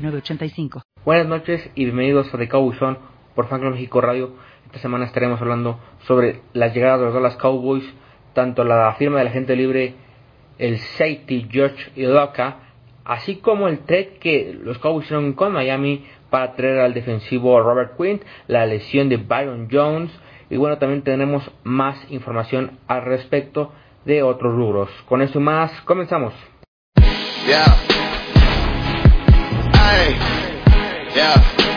906985. Buenas noches y bienvenidos a The Cowboy Zone por Franklin México Radio. Esta semana estaremos hablando sobre la llegada de los Dallas Cowboys, tanto la firma de la gente libre, el safety George Iloka, así como el trade que los Cowboys hicieron con Miami para traer al defensivo Robert Quinn, la lesión de Byron Jones y bueno, también tenemos más información al respecto de otros rubros. Con eso y más, comenzamos. Yeah. Ay. Yeah.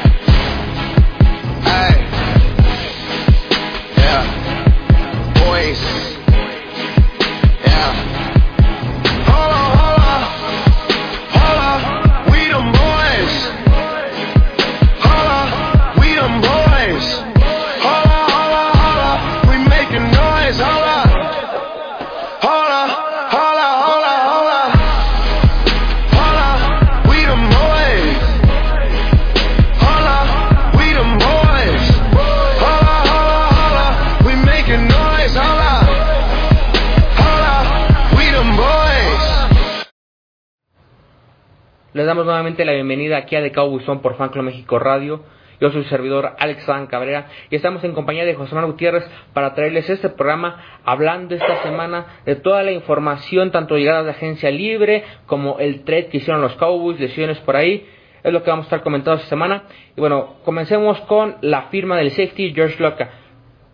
Damos nuevamente la bienvenida aquí a The Cowboys Zone por Fanclo México Radio. Yo soy su servidor Alex Adán Cabrera y estamos en compañía de José Manuel Gutiérrez para traerles este programa hablando esta semana de toda la información, tanto llegadas de agencia libre como el trade que hicieron los Cowboys, lesiones por ahí. Es lo que vamos a estar comentando esta semana. Y bueno, comencemos con la firma del safety George Loca.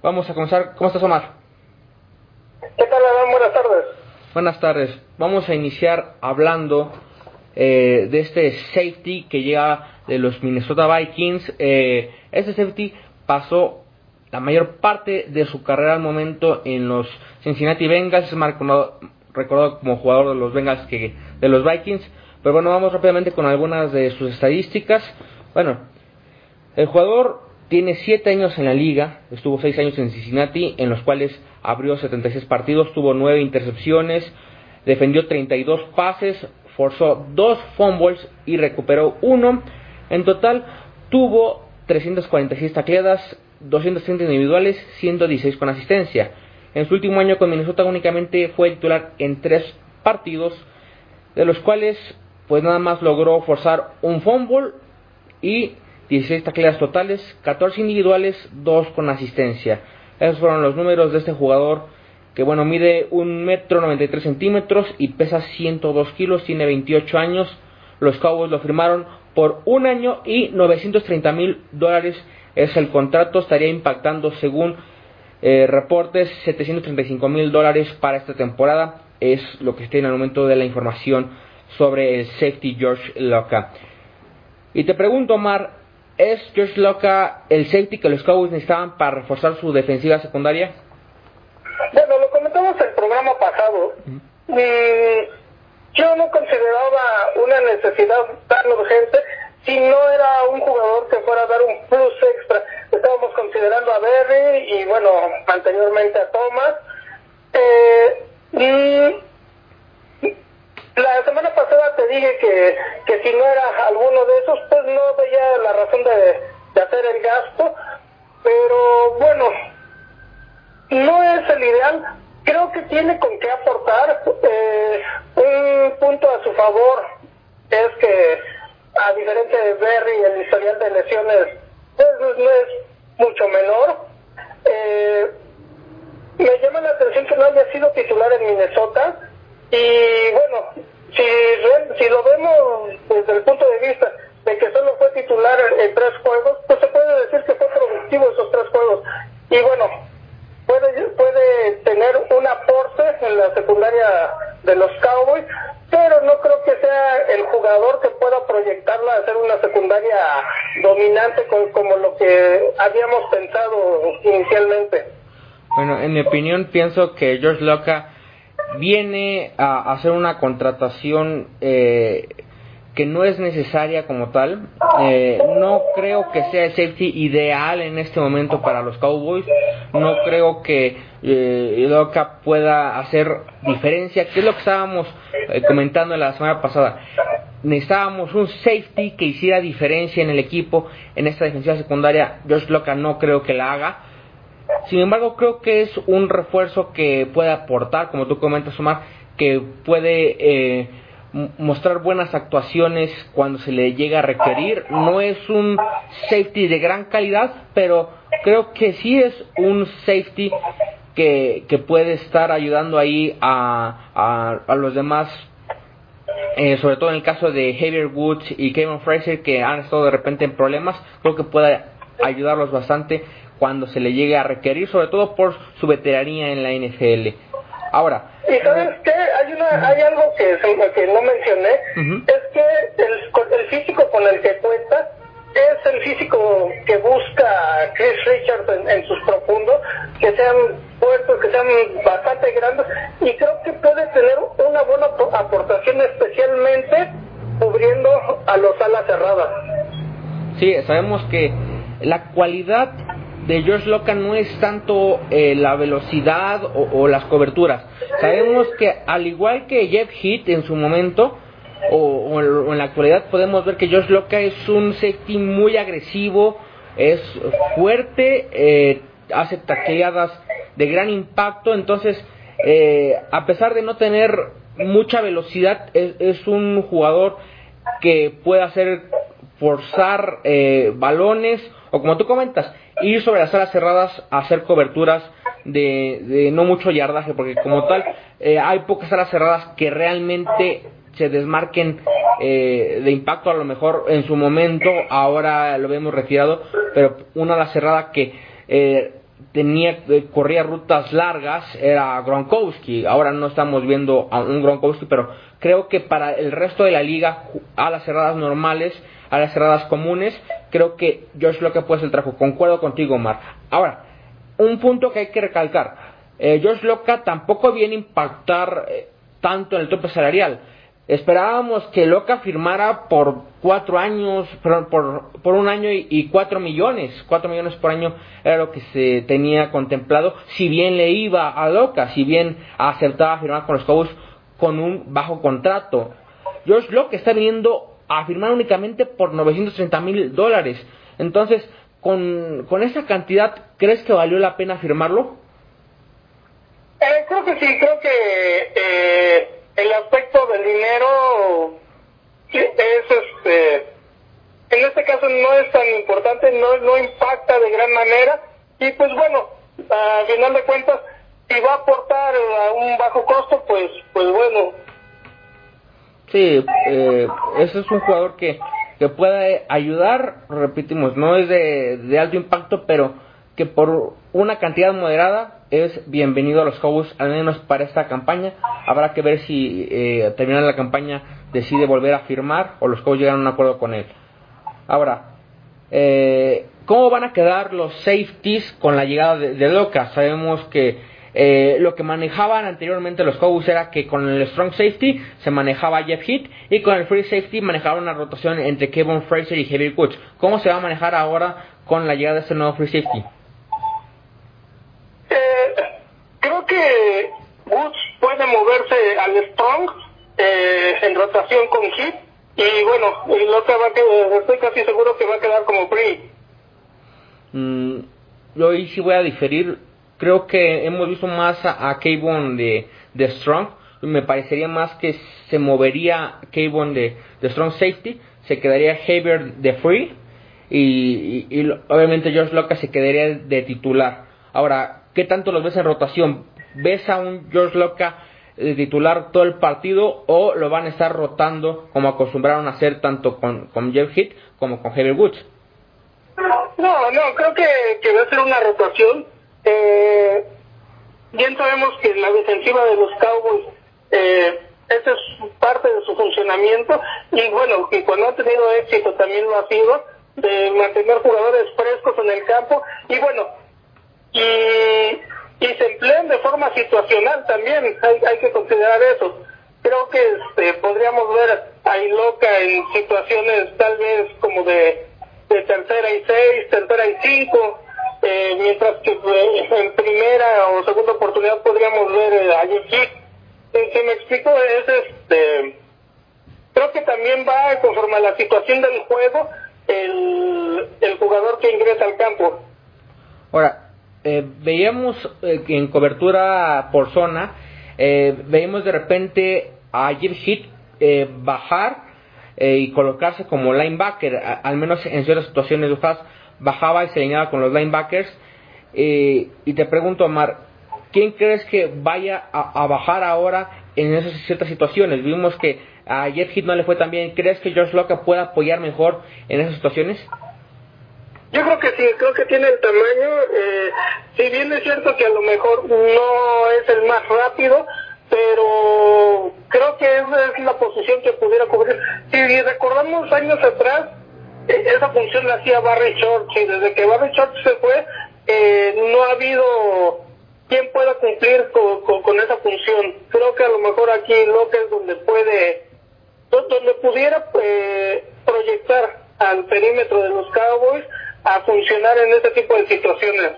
Vamos a comenzar. ¿Cómo estás, Omar? ¿Qué tal, Adán? Buenas tardes. Buenas tardes. Vamos a iniciar hablando eh, de este safety que llega de los Minnesota Vikings. Eh, este safety pasó la mayor parte de su carrera al momento en los Cincinnati Bengals, es más recordado, recordado como jugador de los Bengals que de los Vikings. Pero bueno, vamos rápidamente con algunas de sus estadísticas. Bueno, el jugador tiene 7 años en la liga, estuvo 6 años en Cincinnati, en los cuales abrió 76 partidos, tuvo 9 intercepciones, defendió 32 pases, forzó 2 fumbles y recuperó 1. En total tuvo 346 tacleadas, 230 individuales, 116 con asistencia. En su último año con Minnesota únicamente fue titular en 3 partidos, de los cuales pues nada más logró forzar un fumble y 16 tacleadas totales, 14 individuales, 2 con asistencia. Esos fueron los números de este jugador que bueno, mide 1 metro 93 centímetros y pesa 102 kilos, tiene 28 años. Los Cowboys lo firmaron por un año y 930 mil dólares es el contrato, estaría impactando según eh, reportes 735 mil dólares para esta temporada, es lo que está en el momento de la información sobre el safety George Loca. Y te pregunto, Omar, ¿es George Loca el safety que los Cowboys necesitaban para reforzar su defensiva secundaria? Bueno, comentamos el programa pasado. y yo no consideraba una necesidad tan urgente si no era un jugador que fuera a dar un plus extra. Estábamos considerando a Berry y, bueno, anteriormente a Thomas. Eh, y la semana pasada te dije que, que si no era alguno de esos, pues no veía la razón de, de hacer el gasto. Pero bueno, no es el ideal. Creo que tiene con qué aportar. Eh, un punto a su favor es que, a diferencia de Berry, el historial de lesiones pues, no es mucho menor. Eh, me llama la atención que no haya sido titular en Minnesota. Y bueno, si, si lo vemos desde el punto de vista de que solo fue titular en tres juegos, pues se puede decir que fue productivo esos tres juegos. Y bueno, puede, puede tener un aporte en la secundaria de los Cowboys, pero no creo que sea el jugador que pueda proyectarla a ser una secundaria dominante con, como lo que habíamos pensado inicialmente. Bueno, en mi opinión pienso que George Loca viene a hacer una contratación eh, que no es necesaria como tal. Eh, no creo que sea el safety ideal en este momento para los Cowboys. No creo que eh, Loca pueda hacer diferencia, que es lo que estábamos eh, comentando la semana pasada. Necesitábamos un safety que hiciera diferencia en el equipo, en esta defensiva secundaria. Josh Loca no creo que la haga. Sin embargo, creo que es un refuerzo que puede aportar, como tú comentas, Omar, que puede eh, mostrar buenas actuaciones cuando se le llega a requerir. No es un safety de gran calidad, pero creo que sí es un safety que, que puede estar ayudando ahí a, a, los demás, eh, sobre todo en el caso de Javier Woods y Kevin Fraser, que han estado de repente en problemas. Creo que puede ayudarlos bastante cuando se le llegue a requerir, sobre todo por su veteranía en la NFL. Ahora. ¿Y sabes qué? Hay, una, hay algo que, que no mencioné, es que el, el físico con el que cuenta es el físico que busca Chris Richards en, sus profundos, que sean fuertes, que sean bastante grandes, y creo que puede tener una buena aportación especialmente cubriendo a los alas cerradas. Sí, sabemos que la cualidad de George Loca no es tanto eh, la velocidad o, las coberturas. Sabemos que al igual que Jeff Heath en su momento, o, en la actualidad podemos ver que George Loca es un safety muy agresivo, es fuerte, eh, hace taqueadas de gran impacto, entonces eh, a pesar de no tener mucha velocidad, es, es un jugador que puede hacer forzar balones o como tú comentas, ir sobre las alas cerradas a hacer coberturas de, no mucho yardaje, porque como tal eh, hay pocas alas cerradas que realmente se desmarquen eh, de impacto a lo mejor en su momento, ahora lo vemos retirado, pero una ala cerrada que eh, tenía corría rutas largas era Gronkowski, ahora no estamos viendo a un Gronkowski, pero creo que para el resto de la liga alas cerradas normales a las cerradas comunes, creo que George Locke puede ser el trabajo. Concuerdo contigo, Omar. Ahora, un punto que hay que recalcar. Eh, George Locke tampoco viene a impactar eh, tanto en el tope salarial. Esperábamos que Loca firmara por cuatro años, por, por, un año y, cuatro millones. Cuatro millones por año era lo que se tenía contemplado. Si bien le iba a Loca, si bien aceptaba firmar con los Cowboys con un bajo contrato. George Locke está viniendo a firmar únicamente por 930 mil dólares. Entonces, con, con esa cantidad, ¿crees que valió la pena firmarlo? Eh, creo que sí, creo que eh, el aspecto del dinero es este, en este caso no es tan importante, no, no impacta de gran manera y pues bueno, a final de cuentas, si va a aportar a un bajo costo, pues, pues bueno, Sí, eh, ese es un jugador que, que puede ayudar, repetimos, no es de, de, alto impacto, pero que por una cantidad moderada es bienvenido a los Cowboys, al menos para esta campaña. Habrá que ver si eh, terminando la campaña decide volver a firmar o los Cowboys llegan a un acuerdo con él. Ahora, eh, ¿cómo van a quedar los safeties con la llegada de, de Loca? Sabemos que eh, lo que manejaban anteriormente los Cowboys era que con el strong safety se manejaba Jeff Heath y con el free safety manejaban una rotación entre Kevin Fraser y Heavy Woods. ¿Cómo se va a manejar ahora con la llegada de este nuevo free safety? Eh, creo que Woods puede moverse al strong eh, en rotación con Heath y bueno, lo que va a quedar, estoy casi seguro que va a quedar como free. Mm, yo ahí sí voy a diferir creo que hemos visto más a, a de, de Strong. Me parecería más que se movería Kayvon de, Strong Safety, se quedaría Haber de Free y, y, obviamente George Locke se quedaría de titular. Ahora, ¿qué tanto los ves en rotación? ¿Ves a un George Locke de titular todo el partido o lo van a estar rotando como acostumbraron a hacer tanto con, con Jeff Heath como con Heber Woods? No, no, creo que, que va a ser una rotación eh, bien sabemos que la defensiva de los Cowboys, eh, esa es parte de su funcionamiento y bueno, y cuando ha tenido éxito también lo ha sido, de mantener jugadores frescos en el campo y bueno, y, y se emplean de forma situacional también, hay, hay que considerar eso. creo que este, podríamos ver a Iloca en situaciones tal vez como de, de tercera y seis, tercera y cinco, eh, mientras que eh, en primera o segunda oportunidad podríamos ver eh, a Yujik. Si me explico, es este, creo que también va conforme a la situación del juego el, el jugador que ingresa al campo. Ahora, eh, veíamos eh, en cobertura por zona, eh, veíamos de repente a Jim eh, bajar y colocarse como linebacker, al menos en ciertas situaciones Dufas bajaba y se alineaba con los linebackers. Eh, y te pregunto, Omar, ¿quién crees que vaya a, a bajar ahora en esas ciertas situaciones? Vimos que a Jeff Heath no le fue tan bien. ¿Crees que George Locke pueda apoyar mejor en esas situaciones? Yo creo que sí, creo que tiene el tamaño. Eh, si bien es cierto que a lo mejor no es el más rápido, pero creo que esa es la posición que pudiera cubrir. Si recordamos años atrás, esa función la hacía Barry Short, y desde que Barry Short se fue, eh, no ha habido quien pueda cumplir con, esa función. Creo que a lo mejor aquí lo que es donde puede, do- donde pudiera eh, proyectar al perímetro de los Cowboys a funcionar en este tipo de situaciones.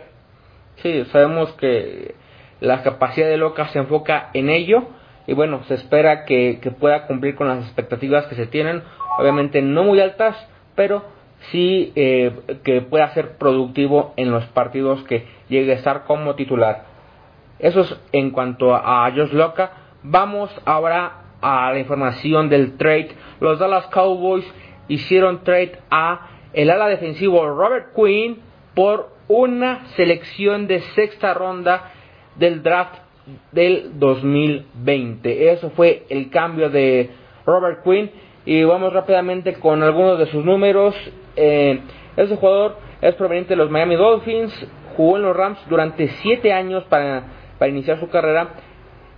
Sí, sabemos que la capacidad de Loca se enfoca en ello y bueno, se espera que pueda cumplir con las expectativas que se tienen, obviamente no muy altas, pero sí eh, que pueda ser productivo en los partidos que llegue a estar como titular. Eso es en cuanto a Josh Loca. Vamos ahora a la información del trade. Los Dallas Cowboys hicieron trade a el ala defensivo Robert Quinn por una selección de sexta ronda del draft del 2020. Eso fue el cambio de Robert Quinn. Y vamos rápidamente con algunos de sus números. Eh, ese jugador es proveniente de los Miami Dolphins. Jugó en los Rams durante 7 años para, para iniciar su carrera.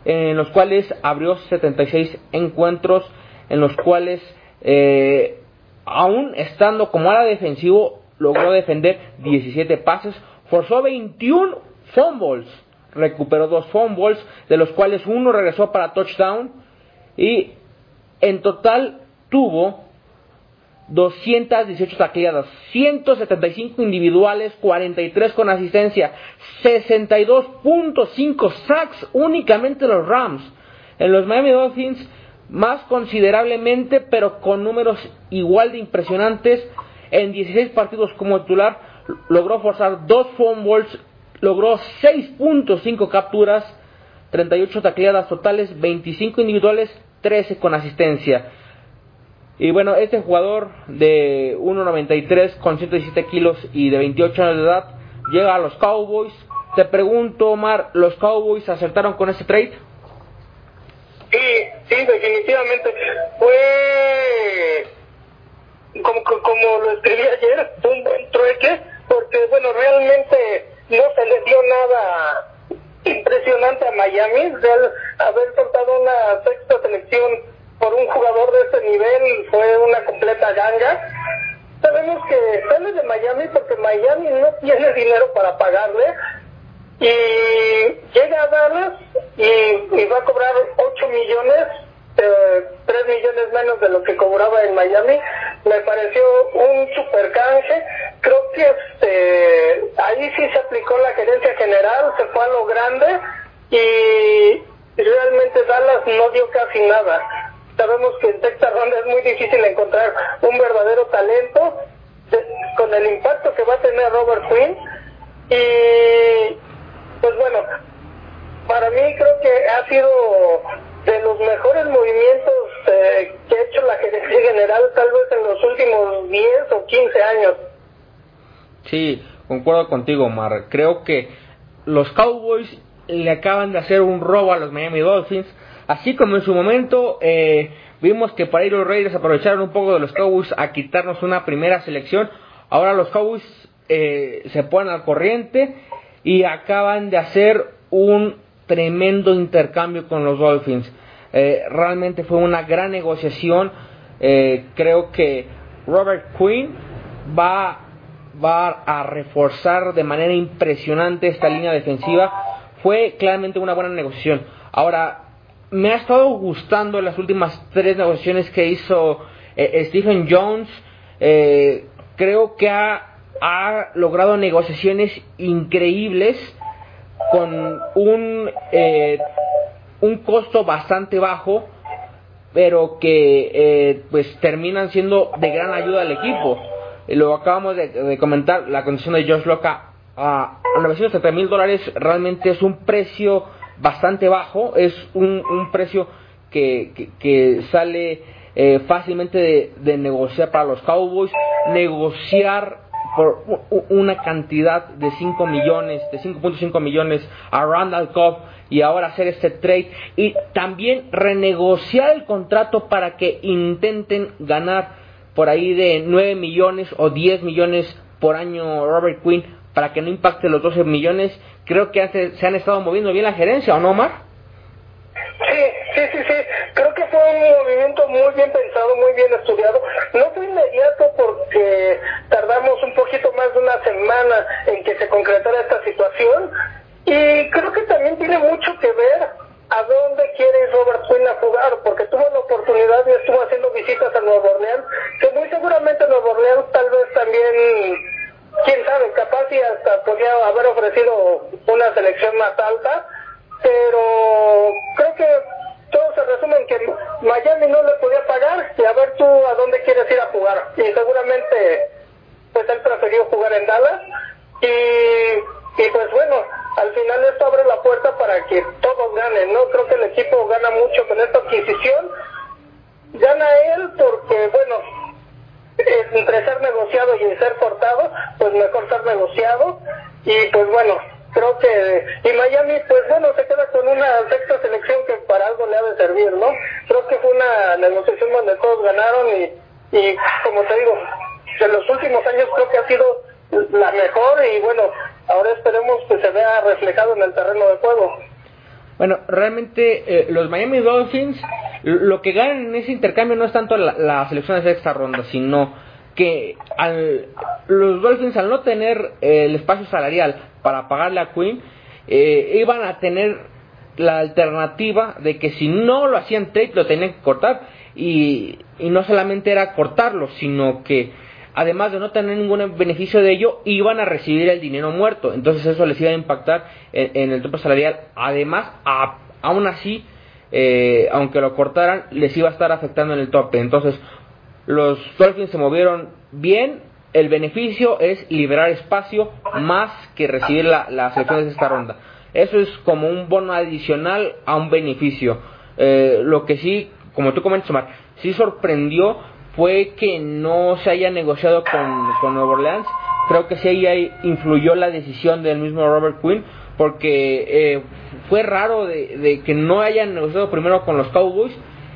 En los cuales abrió 76 encuentros. En los cuales, eh, aún estando como ala defensivo, logró defender 17 pases. Forzó 21 fumbles. Recuperó dos fumbles, de los cuales uno regresó para touchdown. Y en total tuvo 218 tacleadas, 175 individuales, 43 con asistencia, 62.5 sacks únicamente los Rams. En los Miami Dolphins, más considerablemente, pero con números igual de impresionantes, en 16 partidos como titular, logró forzar dos fumbles, logró 6.5 capturas, 38 tacleadas totales, 25 individuales, 13 con asistencia. Y bueno, este jugador de 1.93 con 117 kilos y de 28 años de edad llega a los Cowboys. Te pregunto, Omar, ¿los Cowboys acertaron con ese trade? Sí, sí, definitivamente. Fue, como, como lo escribí ayer, un buen trueque, porque, bueno, realmente no se le dio nada impresionante a Miami. Real, haber soltado una sexta selección por un jugador de ese nivel fue una completa ganga. Sabemos que sale de Miami porque Miami no tiene dinero para pagarle y llega a Dallas y, y va a cobrar 8 millones, eh, 3 millones menos de lo que cobraba en Miami. Me pareció un super canje. Creo que este, ahí sí se aplicó la gerencia general, se fue a lo grande y realmente Dallas no dio casi nada. Sabemos que en sexta ronda es muy difícil encontrar un verdadero talento con el impacto que va a tener Robert Quinn y pues bueno, para mí creo que ha sido de los mejores movimientos eh, que ha hecho la gerencia general tal vez en los últimos 10 o 15 años. Sí, concuerdo contigo, Omar. Creo que los Cowboys le acaban de hacer un robo a los Miami Dolphins. Así como en su momento eh, vimos que para ir los Raiders aprovecharon un poco de los Cowboys a quitarnos una primera selección. Ahora los Cowboys eh, se ponen al corriente y acaban de hacer un tremendo intercambio con los Dolphins. Eh, realmente fue una gran negociación. Eh, creo que Robert Quinn va, va a reforzar de manera impresionante esta línea defensiva. Fue claramente una buena negociación. Ahora, me ha estado gustando las últimas tres negociaciones que hizo eh, Stephen Jones. Eh, creo que ha, ha, logrado negociaciones increíbles con un, eh, un costo bastante bajo, pero que eh, pues terminan siendo de gran ayuda al equipo. Lo acabamos de, comentar, la condición de Josh Loca a 930 mil dólares realmente es un precio bastante bajo, es un, un precio que, que, que sale eh, fácilmente de, de, negociar para los Cowboys, negociar por una cantidad de 5 millones, de 5.5 millones a Randall Cobb y ahora hacer este trade. Y también renegociar el contrato para que intenten ganar por ahí de 9 millones o 10 millones por año Robert Quinn para que no impacte los 12 millones. Creo que hace, se han estado moviendo bien la gerencia, ¿o no, Omar? Sí, sí, sí, sí. Creo que fue un movimiento muy bien pensado, muy bien estudiado. No fue inmediato porque tardamos un poquito más de una semana en que se concretara esta situación. Y creo que también tiene mucho que ver a dónde quiere Robert Quinn a jugar, porque tuvo la oportunidad y estuvo haciendo visitas a Nueva Orleans, que muy seguramente Nueva Orleans tal vez también quién sabe, capaz y hasta podría haber ofrecido una selección más alta, pero creo que todo se resume en que Miami no le podía pagar y a ver tú a dónde quieres ir a jugar. Y seguramente pues él prefirió jugar en Dallas y, y pues bueno, al final esto abre la puerta para que todos ganen, ¿no? Creo que el equipo gana mucho con esta adquisición. Gana él porque, bueno, entre ser negociado y ser cortado, pues mejor ser negociado. Y pues bueno, creo que. Y Miami, pues bueno, se queda con una sexta selección que para algo le ha de servir, ¿no? Creo que fue una negociación donde todos ganaron y, y como te digo, en los últimos años creo que ha sido la mejor y bueno, ahora esperemos que se vea reflejado en el terreno de juego. Bueno, realmente eh, los Miami Dolphins lo que ganan en ese intercambio no es tanto la, la selección de sexta ronda, sino que al, los Dolphins al no tener eh, el espacio salarial para pagarle a Quinn, eh, iban a tener la alternativa de que si no lo hacían trade lo tenían que cortar y, y no solamente era cortarlo, sino que además de no tener ningún beneficio de ello, iban a recibir el dinero muerto. Entonces eso les iba a impactar en, el tope salarial. Además, a, aún así, eh, aunque lo cortaran, les iba a estar afectando en el tope. Entonces, los Dolphins se movieron bien. El beneficio es liberar espacio más que recibir la, la selección de esta ronda. Eso es como un bono adicional a un beneficio. Eh, lo que sí, como tú comentas, Omar, sí sorprendió fue que no se haya negociado con, con Nueva Orleans. Creo que sí ahí influyó la decisión del mismo Robert Quinn, porque eh, fue raro de, de, que no hayan negociado primero con los Cowboys,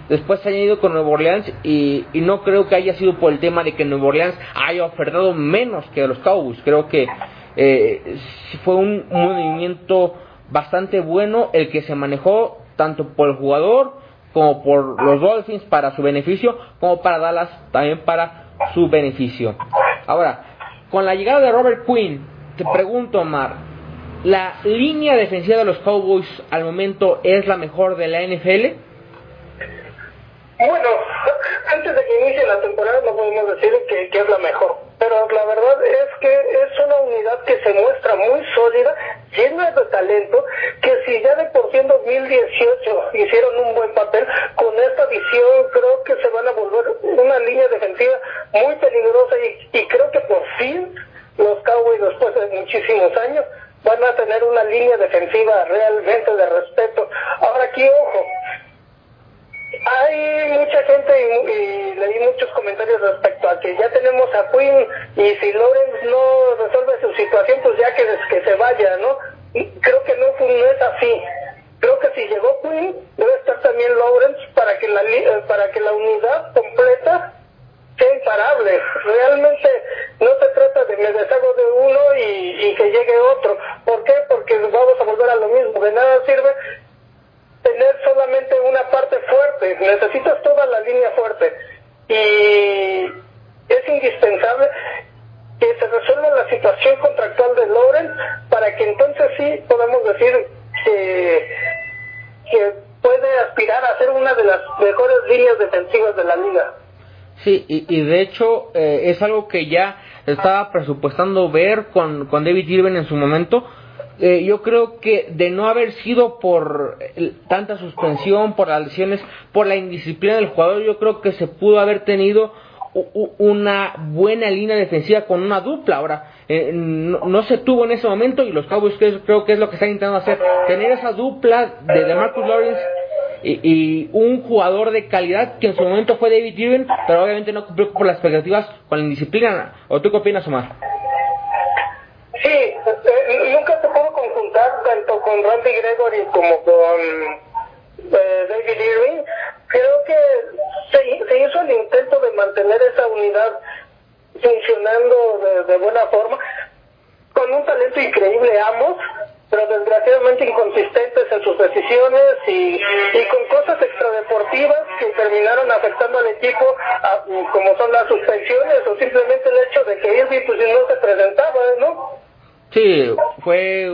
después se hayan ido con Nueva Orleans y, no creo que haya sido por el tema de que Nueva Orleans haya ofertado menos que los Cowboys. Creo que eh, fue un movimiento bastante bueno el que se manejó tanto por el jugador como por los Dolphins para su beneficio, como para Dallas también para su beneficio. Ahora, con la llegada de Robert Quinn, te pregunto, Omar, ¿la línea defensiva de los Cowboys al momento es la mejor de la NFL? Bueno, antes de que inicie la temporada no podemos decir que, que, es la mejor, pero la verdad es que es una unidad que se muestra muy sólida, llena de talento, que si ya de por sí en 2018 hicieron un buen papel, con esta visión creo que se van a volver una línea defensiva muy peligrosa y, y creo que por fin los Cowboys después de muchísimos años van a tener una línea defensiva realmente de respeto. Ahora aquí, ojo, hay mucha gente y, y, leí muchos comentarios respecto a que ya tenemos a Quinn y si Lawrence no resuelve su situación, pues ya que, que se vaya, ¿no? Y creo que no, no es así. Creo que si llegó Quinn, debe estar también Lawrence para que la, para que la unidad completa sea imparable. Realmente no se trata de me deshago de uno y, y que llegue otro. ¿Por qué? Porque vamos a volver a lo mismo. De nada sirve tener solamente una parte fuerte, necesitas toda la línea fuerte y es indispensable que se resuelva la situación contractual de Loren para que entonces sí podamos decir que, que puede aspirar a ser una de las mejores líneas defensivas de la liga. Sí, y, y de hecho eh, es algo que ya estaba presupuestando ver con, con David Irving en su momento. Eh, yo creo que de no haber sido por tanta suspensión, por las lesiones, por la indisciplina del jugador, yo creo que se pudo haber tenido una buena línea defensiva con una dupla. Ahora, eh, no, no se tuvo en ese momento y los Cowboys que- creo que es lo que están intentando hacer, tener esa dupla de DeMarcus Lawrence y, y un jugador de calidad que en su momento fue David Irving, pero obviamente no cumplió por las expectativas con la indisciplina. ¿O tú qué opinas, Omar? Sí, eh, nunca se pudo conjuntar tanto con Randy Gregory como con eh, David Irving. Creo que se, se hizo el intento de mantener esa unidad funcionando de, de buena forma, con un talento increíble ambos, pero desgraciadamente inconsistentes en sus decisiones y, y con cosas extradeportivas que terminaron afectando al equipo, como son las suspensiones o simplemente el hecho de que Irving pues no se presentaba, ¿no? Sí, fue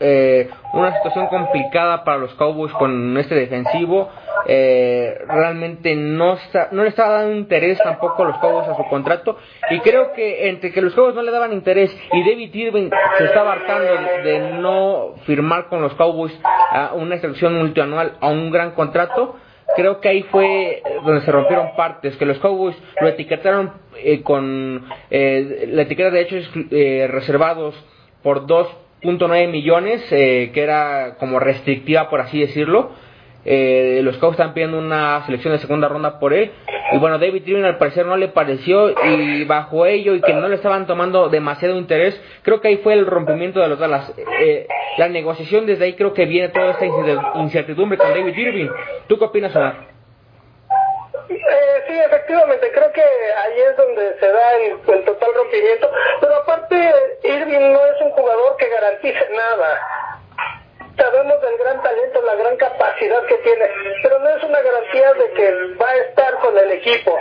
eh, una situación complicada para los Cowboys con este defensivo. Eh, realmente no está, no le estaba dando interés tampoco a los Cowboys a su contrato. Y creo que entre que los Cowboys no le daban interés y David Irving se estaba hartando de, no firmar con los Cowboys a una extensión multianual a un gran contrato, creo que ahí fue donde se rompieron partes, que los Cowboys lo etiquetaron eh, con eh, la etiqueta de hechos eh, reservados por 2.9 millones, eh, que era como restrictiva por así decirlo. Eh, los Cowboys están pidiendo una selección de segunda ronda por él. Y bueno, David Irving al parecer no le pareció y bajo ello y que no le estaban tomando demasiado interés, creo que ahí fue el rompimiento de los Dallas. Eh, la negociación desde ahí creo que viene toda esta incertidumbre con David Irving. ¿Tú qué opinas, Omar? Eh, sí, efectivamente, creo que ahí es donde se da el, total rompimiento. Pero aparte, Irving no es un jugador que garantice nada. Sabemos del gran talento, la gran capacidad que tiene, pero no es una garantía de que va a estar con el equipo.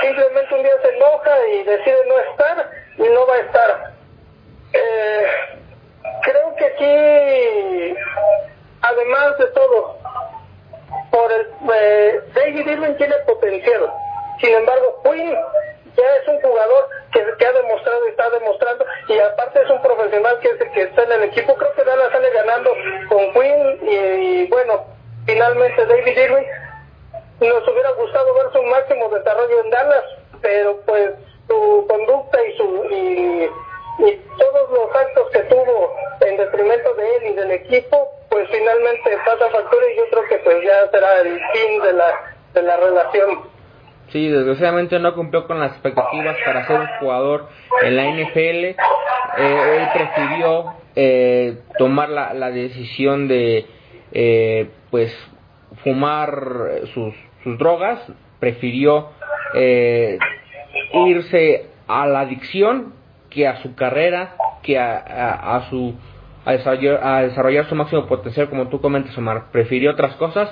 Simplemente un día se enoja y decide no estar y no va a estar. Eh, creo que aquí, además de todo, por el eh, David Irving tiene potencial. Sin embargo, Quinn ya es un jugador que, que ha demostrado y está demostrando y aparte es un profesional que, que está en el equipo. Creo que Dallas sale ganando con Quinn y, y, bueno, finalmente David Irving nos hubiera gustado ver su máximo desarrollo en Dallas, pero pues su conducta y su y, y todos los actos que tuvo en detrimento de él y del equipo, pues finalmente pasa factura y yo creo que pues ya será el fin de la de la relación. Sí, desgraciadamente no cumplió con las expectativas para ser un jugador en la NFL. Eh, él prefirió eh, tomar la, la decisión de, eh, pues, fumar sus, sus drogas. Prefirió eh, irse a la adicción que a su carrera, que a, a, su a desarrollar, su máximo potencial, como tú comentas, Omar. Prefirió otras cosas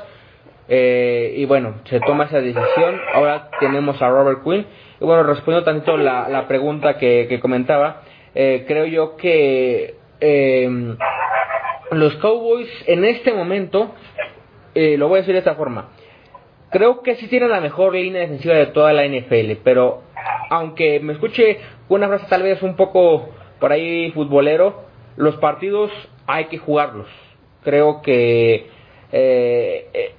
eh, y bueno, se toma esa decisión. Ahora tenemos a Robert Quinn. Y bueno, respondiendo tantito la, la pregunta que, que comentaba, eh, creo yo que eh, los Cowboys en este momento, eh, lo voy a decir de esta forma, creo que sí tienen la mejor línea defensiva de toda la NFL, pero aunque me escuche una frase tal vez un poco por ahí futbolero, los partidos hay que jugarlos. Creo que eh, eh,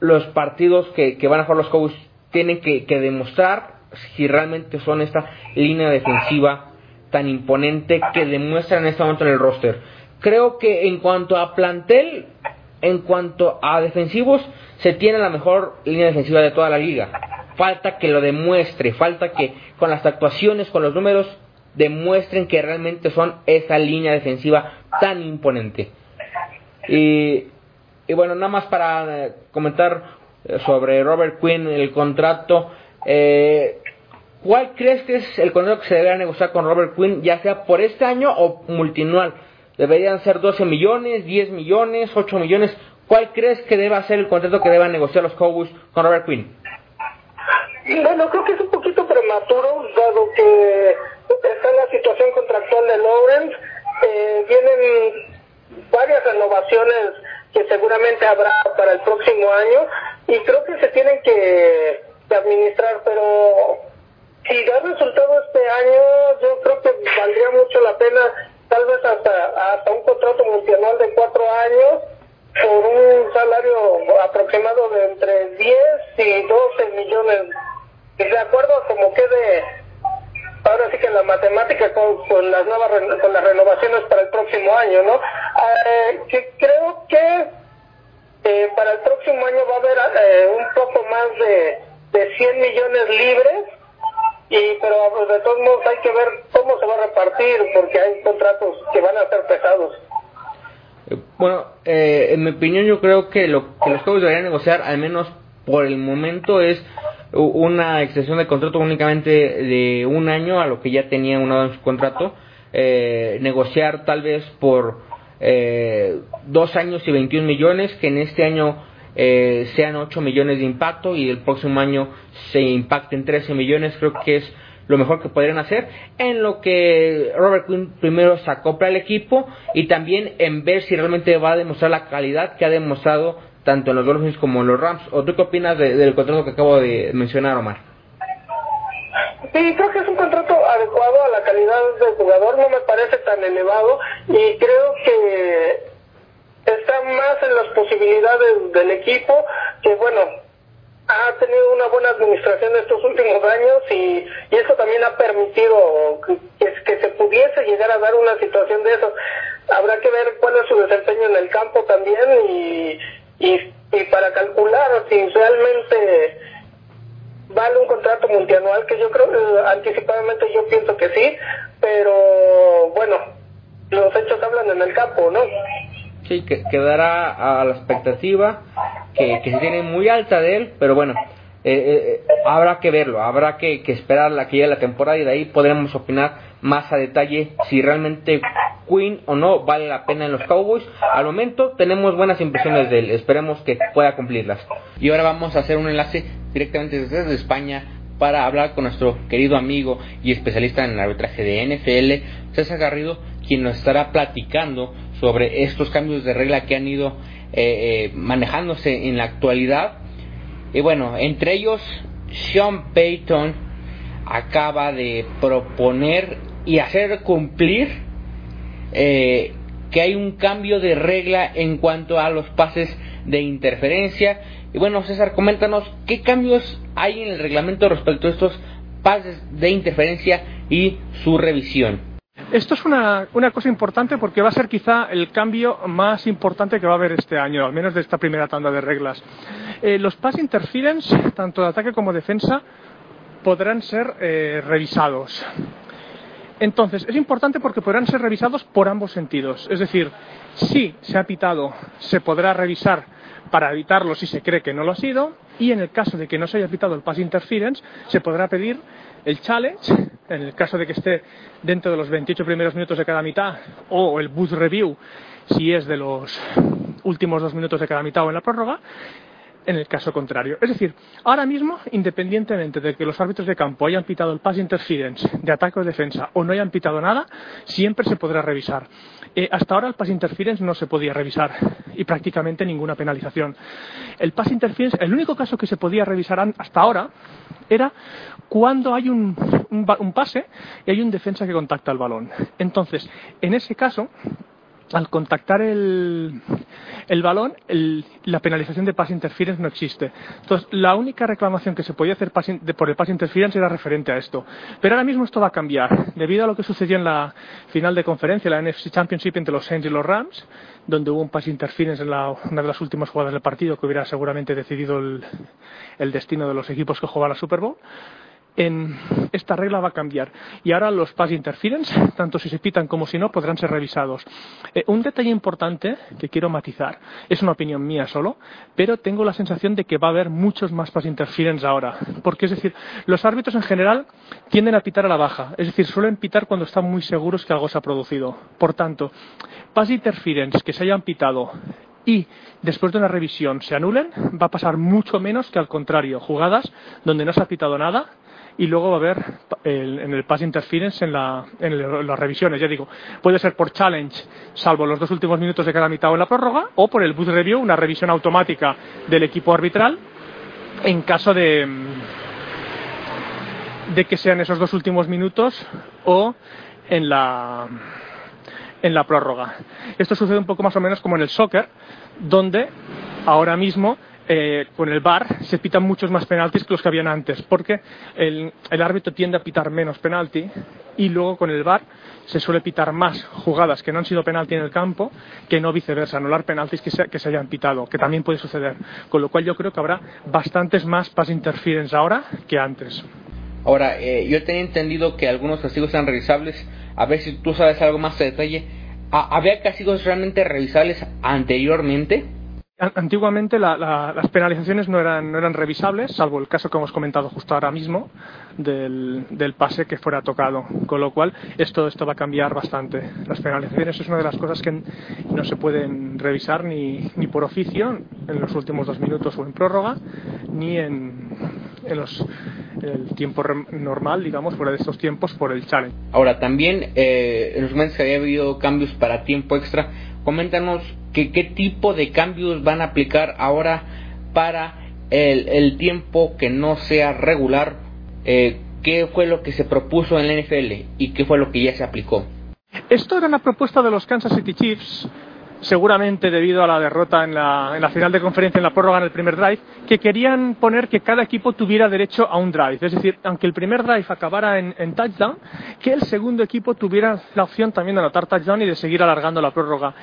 los partidos que, que van a jugar los Cowboys tienen que, que demostrar si realmente son esta línea defensiva tan imponente que demuestran en este momento en el roster. Creo que en cuanto a plantel, en cuanto a defensivos, se tiene la mejor línea defensiva de toda la liga. Falta que lo demuestre, falta que con las actuaciones, con los números, demuestren que realmente son esa línea defensiva tan imponente. Y, y bueno, nada más para eh, comentar eh, sobre Robert Quinn, el contrato. Eh, ¿Cuál crees que es el contrato que se debería negociar con Robert Quinn, ya sea por este año o multianual? ¿Deberían ser 12 millones, 10 millones, 8 millones? ¿Cuál crees que deba ser el contrato que deban negociar los Cowboys con Robert Quinn? Bueno, creo que es un poquito prematuro, dado que está en la situación contractual de Lawrence. Eh, vienen varias renovaciones que seguramente habrá para el próximo año y creo que se tienen que, administrar, pero si da resultado este año, yo creo que valdría mucho la pena, tal vez hasta, hasta un contrato multianual de cuatro años por un salario aproximado de entre 10 y 12 millones, y de acuerdo a como quede ahora sí que la matemática con, con las nuevas con las renovaciones para el próximo año, ¿no? Eh, que creo que eh, para el próximo año va a haber eh, un poco más de, de 100 millones libres y pero pues, de todos modos hay que ver cómo se va a repartir porque hay contratos que van a ser pesados. Eh, Bueno, eh, en mi opinión yo creo que lo que los Cowboys deberían negociar, al menos por el momento, es una extensión de contrato únicamente de un año a lo que ya tenía un en su contrato. Eh, negociar tal vez por eh, dos años y 21 millones, que en este año eh, sean 8 millones de impacto y el próximo año se impacten 13 millones, creo que es lo mejor que podrían hacer en lo que Robert Quinn primero se acopla al equipo y también en ver si realmente va a demostrar la calidad que ha demostrado tanto en los Dolphins como en los Rams. ¿O tú qué opinas de- del contrato que acabo de mencionar, Omar? Sí, creo que es un contrato adecuado a la calidad del jugador, no me parece tan elevado y creo que está más en las posibilidades del equipo que bueno ha tenido una buena administración estos últimos años y, y eso también ha permitido que, se pudiese llegar a dar una situación de eso. Habrá que ver cuál es su desempeño en el campo también y, y, y para calcular si realmente vale un contrato multianual que yo creo eh, anticipadamente yo pienso que sí pero bueno los hechos hablan en el campo no Sí, que quedará a la expectativa que, que se tiene muy alta de él, pero bueno, eh, eh, habrá que verlo, habrá que, que esperar la que llegue la temporada y de ahí podremos opinar más a detalle si realmente Quinn o no vale la pena en los Cowboys. Al momento tenemos buenas impresiones de él, esperemos que pueda cumplirlas. Y ahora vamos a hacer un enlace directamente desde España para hablar con nuestro querido amigo y especialista en el arbitraje de NFL, César Garrido, quien nos estará platicando sobre estos cambios de regla que han ido eh, eh, manejándose en la actualidad. Y bueno, entre ellos, Sean Payton acaba de proponer y hacer cumplir eh, que hay un cambio de regla en cuanto a los pases de interferencia. Y bueno, César, coméntanos qué cambios hay en el reglamento respecto a estos pases de interferencia y su revisión. Esto es una, cosa importante porque va a ser quizá el cambio más importante que va a haber este año, al menos de esta primera tanda de reglas. Eh, los pass interference, tanto de ataque como defensa, podrán ser eh, revisados. Entonces, es importante porque podrán ser revisados por ambos sentidos. Es decir, si se ha pitado, se podrá revisar para evitarlo si se cree que no lo ha sido, y en el caso de que no se haya pitado el pass interference, se podrá pedir el challenge, en el caso de que esté dentro de los 28 primeros minutos de cada mitad, o el booth review, si es de los últimos dos minutos de cada mitad o en la prórroga, en el caso contrario. Es decir, ahora mismo, independientemente de que los árbitros de campo hayan pitado el pass interference de ataque o defensa o no hayan pitado nada, siempre se podrá revisar. Eh, hasta ahora el pass interference no se podía revisar y prácticamente ninguna penalización. El pass interference, el único caso que se podía revisar hasta ahora era cuando hay un, un pase y hay un defensa que contacta el balón. Entonces, en ese caso, al contactar el, el balón, el- la penalización de pass interference no existe. Entonces, la única reclamación que se podía hacer por el pass interference era referente a esto. Pero ahora mismo esto va a cambiar, debido a lo que sucedió en la final de conferencia, la NFC Championship entre los Saints y los Rams, donde hubo un pass interference en la- una de las últimas jugadas del partido que hubiera seguramente decidido el, el destino de los equipos que jugaban la Super Bowl en esta regla va a cambiar y ahora los pass interference, tanto si se pitan como si no, podrán ser revisados. Eh, un detalle importante que quiero matizar, es una opinión mía solo, pero tengo la sensación de que va a haber muchos más pass interference ahora, porque es decir, los árbitros en general tienden a pitar a la baja, es decir, suelen pitar cuando están muy seguros que algo se ha producido. Por tanto, pass interference que se hayan pitado y después de una revisión se anulen, va a pasar mucho menos que al contrario, jugadas donde no se ha pitado nada y luego va a haber en el pass interference en, la- en el- las revisiones. Ya digo, puede ser por challenge, salvo los dos últimos minutos de cada mitad o en la prórroga, o por el booth review, una revisión automática del equipo arbitral en caso de, de que sean esos dos últimos minutos o en la en la prórroga. Esto sucede un poco más o menos como en el soccer, donde ahora mismo eh, con el VAR se pitan muchos más penaltis que los que habían antes, porque el, árbitro tiende a pitar menos penalti y luego con el VAR se suele pitar más jugadas que no han sido penalti en el campo que no viceversa, anular penaltis que se, que se hayan pitado, que también puede suceder. Con lo cual yo creo que habrá bastantes más pass interference ahora que antes. Ahora, eh, yo tenía entendido que algunos castigos eran revisables. A ver si tú sabes algo más de detalle. ¿Ha- ¿Había castigos realmente revisables anteriormente? An- Antiguamente la- la- las penalizaciones no eran, no eran revisables, salvo el caso que hemos comentado justo ahora mismo del, del pase que fuera tocado. Con lo cual, esto, esto va a cambiar bastante. Las penalizaciones es una de las cosas que no se pueden revisar ni, ni por oficio en los últimos dos minutos o en prórroga, ni en, en los, el tiempo normal, digamos, fuera de estos tiempos, por el challenge. Ahora, también eh, en los momentos que había habido cambios para tiempo extra, coméntanos qué tipo de cambios van a aplicar ahora para el, el tiempo que no sea regular. Eh, ¿Qué fue lo que se propuso en la NFL y qué fue lo que ya se aplicó? Esto era una propuesta de los Kansas City Chiefs, seguramente debido a la derrota en la, en la final de conferencia en la prórroga en el primer drive, que querían poner que cada equipo tuviera derecho a un drive. Es decir, aunque el primer drive acabara en, touchdown, que el segundo equipo tuviera la opción también de anotar touchdown y de seguir alargando la prórroga.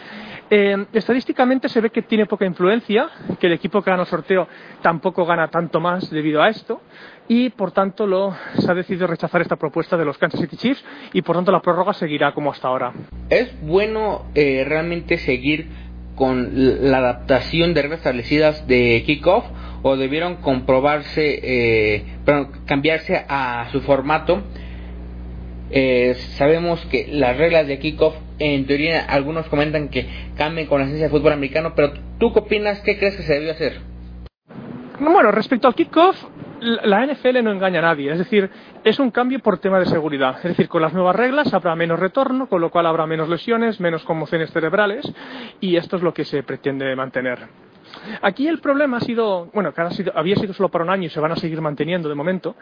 Eh, estadísticamente se ve que tiene poca influencia, que el equipo que gana el sorteo tampoco gana tanto más debido a esto, y por tanto lo, se ha decidido rechazar esta propuesta de los Kansas City Chiefs y por tanto la prórroga seguirá como hasta ahora. ¿Es bueno eh, realmente seguir con la adaptación de reglas establecidas de kickoff o debieron comprobarse, eh, cambiarse a su formato? Eh, sabemos que las reglas de kickoff, en teoría, algunos comentan que cambian con la esencia del fútbol americano, pero ¿tú qué opinas? ¿Qué crees que se debió hacer? Bueno, respecto al kickoff, la NFL no engaña a nadie, es decir, es un cambio por tema de seguridad. Es decir, con las nuevas reglas habrá menos retorno, con lo cual habrá menos lesiones, menos conmociones cerebrales, y esto es lo que se pretende mantener. Aquí el problema ha sido, bueno, que sido- había sido solo para un año y se van a seguir manteniendo de momento,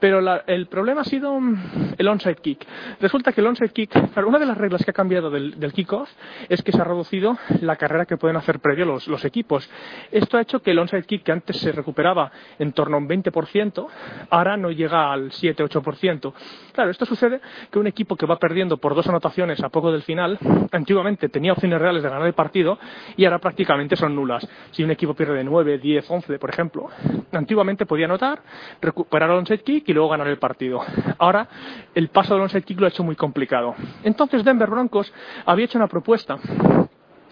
pero la- el problema ha sido mm, el onside kick. Resulta que el onside kick, una de las reglas que ha cambiado del, del kickoff es que se ha reducido la carrera que pueden hacer previo los, los equipos. Esto ha hecho que el onside kick, que antes se recuperaba en torno a un 20%, ahora no llega al 7-8%. Claro, esto sucede que un equipo que va perdiendo por dos anotaciones a poco del final, antiguamente tenía opciones reales de ganar el partido y ahora prácticamente son nulas. Si un equipo pierde de 9, 10, 11, por ejemplo, antiguamente podía anotar, recuperar el onside kick y luego ganar el partido. Ahora el paso del onside kick lo ha hecho muy complicado. Entonces Denver Broncos había hecho una propuesta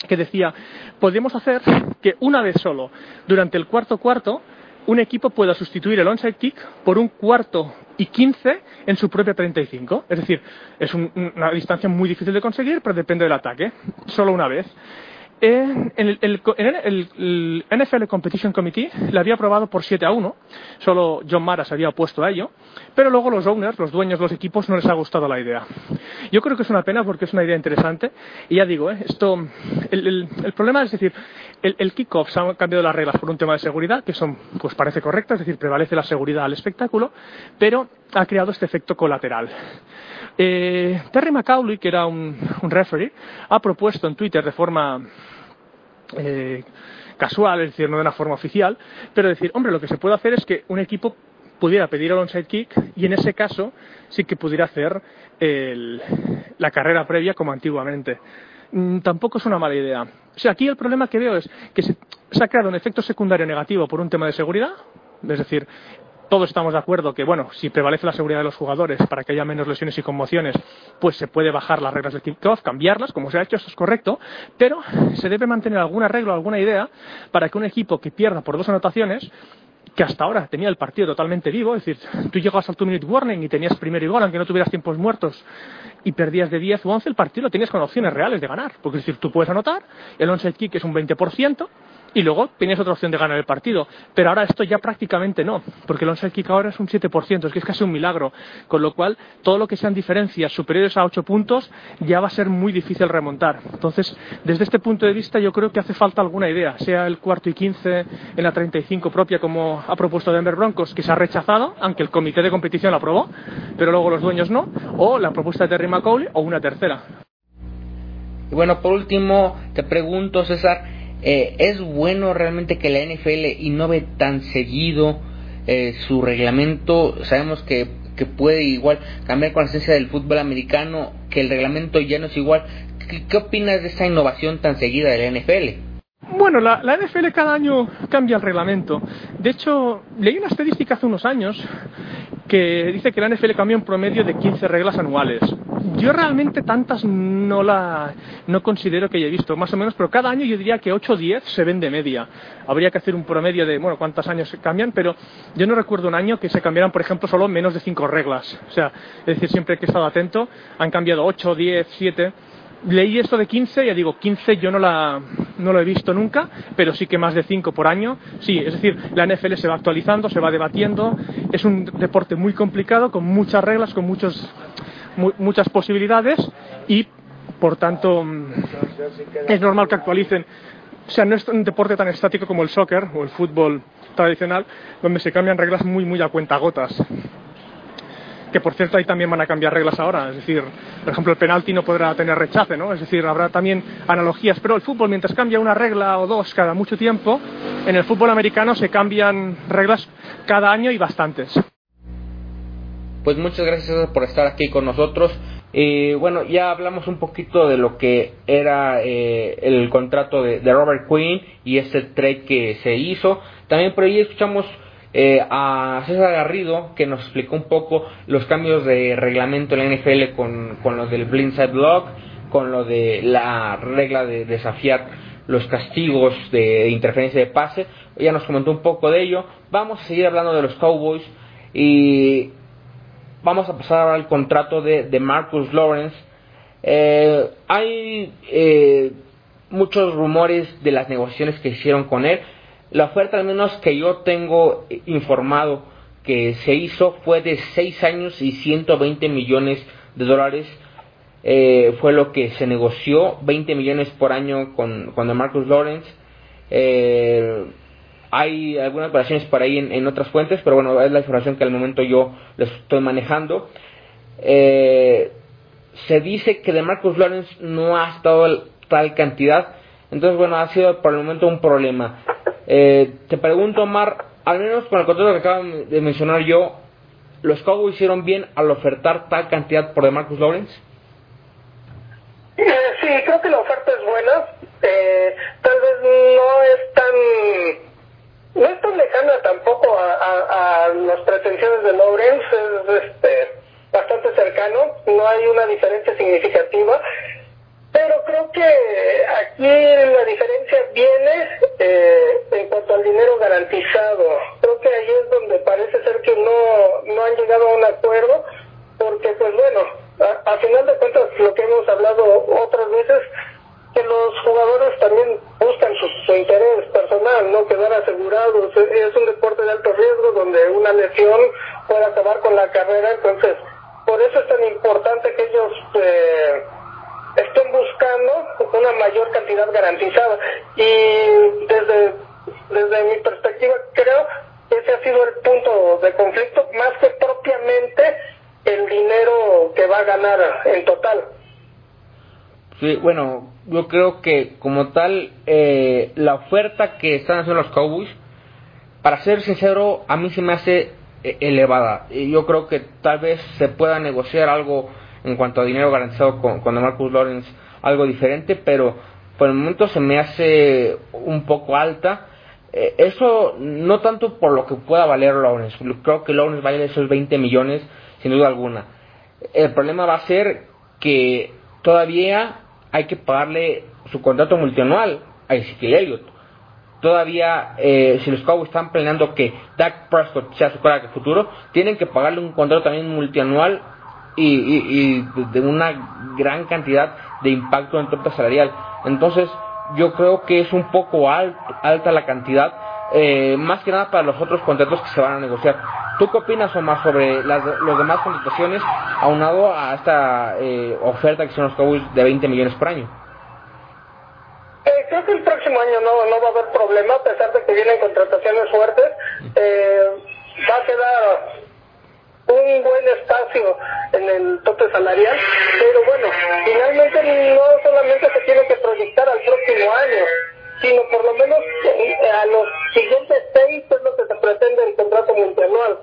que decía, podemos hacer que una vez solo, durante el cuarto cuarto, un equipo pueda sustituir el onside kick por un cuarto y 15 en su propia 35. Es decir, es un- una distancia muy difícil de conseguir, pero depende del ataque. Solo una vez. En el, el- el- el NFL Competition Committee le había aprobado por 7 a 1, solo John Mara se había opuesto a ello, pero luego los owners, los dueños de los equipos, no les ha gustado la idea. Yo creo que es una pena porque es una idea interesante y ya digo, ¿eh? esto, el problema es decir, el, el kickoff se han cambiado las reglas por un tema de seguridad, que son, pues parece correcto, es decir, prevalece la seguridad al espectáculo, pero ha creado este efecto colateral. Eh, Terry McAuley, que era un, un referee, ha propuesto en Twitter de forma eh, casual, es decir, no de una forma oficial, pero decir, hombre, lo que se puede hacer es que un equipo pudiera pedir el onside kick y en ese caso sí que pudiera hacer el- la carrera previa como antiguamente. Mm, Tampoco es una mala idea. O aquí el problema que veo es que se, ha creado un efecto secundario negativo por un tema de seguridad, es decir, todos estamos de acuerdo que, bueno, si prevalece la seguridad de los jugadores para que haya menos lesiones y conmociones, pues se puede bajar las reglas del kickoff, cambiarlas, como se ha hecho, esto es correcto, pero se debe mantener alguna regla o alguna idea para que un equipo que pierda por dos anotaciones que hasta ahora tenía el partido totalmente vivo, es decir, tú llegabas al two minute warning y tenías primero y gol, aunque no tuvieras tiempos muertos, y perdías de 10 o 11, el partido lo tenías con opciones reales de ganar, porque es decir, tú puedes anotar, el onside kick es un 20%, y luego tenías otra opción de ganar el partido. Pero ahora esto ya prácticamente no, porque el onside kick ahora es un 7%, es que es casi un milagro. Con lo cual, todo lo que sean diferencias superiores a 8 puntos ya va a ser muy difícil remontar. Entonces, desde este punto de vista, yo creo que hace falta alguna idea, sea el cuarto y 15 en la 35 propia, como ha propuesto Denver Broncos, que se ha rechazado, aunque el comité de competición lo aprobó, pero luego los dueños no, o la propuesta de Terry McCauley, o una tercera. Y bueno, por último, te pregunto, César, eh, ¿es bueno realmente que la NFL innove tan seguido eh, su reglamento? Sabemos que, que puede igual cambiar con la esencia del fútbol americano, que el reglamento ya no es igual. ¿Qué, opinas de esa innovación tan seguida de la NFL? Bueno, la, la, NFL cada año cambia el reglamento. De hecho, leí una estadística hace unos años que dice que la NFL cambia un promedio de 15 reglas anuales. Yo realmente tantas no la no considero que haya visto, más o menos, pero cada año yo diría que 8 o 10 se ven de media. Habría que hacer un promedio de, bueno, cuántos años se cambian, pero yo no recuerdo un año que se cambiaran, por ejemplo, solo menos de 5 reglas. O sea, es decir, siempre que he estado atento, han cambiado 8, 10, 7 leí esto de 15, ya digo, 15 yo no, la, no lo he visto nunca, pero sí que más de 5 por año. Sí, es decir, la NFL se va actualizando, se va debatiendo, es un deporte muy complicado, con muchas reglas, con muchos, mu muchas posibilidades y, por tanto, es normal que actualicen. O sea, no es un deporte tan estático como el soccer o el fútbol tradicional, donde se cambian reglas muy, muy a cuentagotas que por cierto ahí también van a cambiar reglas ahora, es decir, por ejemplo el penalti no podrá tener rechace, ¿no? Es decir, habrá también analogías, pero el fútbol mientras cambia una regla o dos cada mucho tiempo, en el fútbol americano se cambian reglas cada año y bastantes. Pues muchas gracias por estar aquí con nosotros. Eh, bueno, ya hablamos un poquito de lo que era eh, el contrato de, de Robert Quinn y ese trade que se hizo. También por ahí escuchamos eh, a César Garrido, que nos explicó un poco los cambios de reglamento en la NFL con, con lo del blindside block, con lo de la regla de desafiar los castigos de interferencia de pase. Ya nos comentó un poco de ello. Vamos a seguir hablando de los Cowboys y vamos a pasar al contrato de, de Marcus Lawrence. Eh, hay eh, muchos rumores de las negociaciones que hicieron con él. La oferta, al menos que yo tengo informado que se hizo, fue de 6 años y 120 millones de dólares. Eh, fue lo que se negoció, 20 millones por año con, con Marcus Lawrence. Eh, hay algunas variaciones por ahí en, en, otras fuentes, pero bueno, es la información que al momento yo les estoy manejando. Eh, se dice que de Marcus Lawrence no ha estado tal cantidad, entonces bueno, ha sido por el momento un problema. Eh, te pregunto, Omar, al menos con el contrato que acabo de mencionar yo, ¿los Cowboys hicieron bien al ofertar tal cantidad por DeMarcus Lawrence? Eh, sí, creo que la oferta es buena. Eh, tal vez no es tan no es tan lejana tampoco a, a, a las pretensiones de Lawrence, es este, bastante cercano, no hay una diferencia significativa. Pero creo que aquí la diferencia viene eh, en cuanto al dinero garantizado. Creo que ahí es donde parece ser que no, no han llegado a un acuerdo, porque pues bueno, a, final de cuentas lo que hemos hablado otras veces, que los jugadores también buscan su, su, interés personal, no quedar asegurados. Es un deporte de alto riesgo donde una lesión puede acabar con la carrera, entonces por eso es tan importante que ellos eh, estén buscando una mayor cantidad garantizada. Y desde, desde mi perspectiva creo que ese ha sido el punto de conflicto, más que propiamente el dinero que va a ganar en total. Sí, bueno, yo creo que como tal, eh, la oferta que están haciendo los Cowboys, para ser sincero, a mí se me hace elevada. Y yo creo que tal vez se pueda negociar algo en cuanto a dinero garantizado con, con Marcus Lawrence, algo diferente, pero por el momento se me hace un poco alta. Eh, eso no tanto por lo que pueda valer Lawrence, creo que Lawrence vale esos 20 millones sin duda alguna. El problema va a ser que todavía hay que pagarle su contrato multianual a Ezekiel Elliott. Todavía, eh, si los Cowboys están planeando que Dak Prescott sea su cara futuro, tienen que pagarle un contrato también multianual y, y, y, de una gran cantidad de impacto en torta salarial. Entonces, yo creo que es un poco alta la cantidad, eh, más que nada para los otros contratos que se van a negociar. ¿Tú qué opinas, Omar, sobre las los demás contrataciones aunado a esta eh, oferta que son los Cowboys de 20 millones por año? Eh, creo que el próximo año no, no va a haber problema, a pesar de que vienen contrataciones fuertes. Eh, va a quedar un buen espacio en el tope salarial, pero bueno, finalmente no solamente se tiene que proyectar al próximo año, sino por lo menos eh, a los siguientes seis es lo que se pretende el contrato multianual.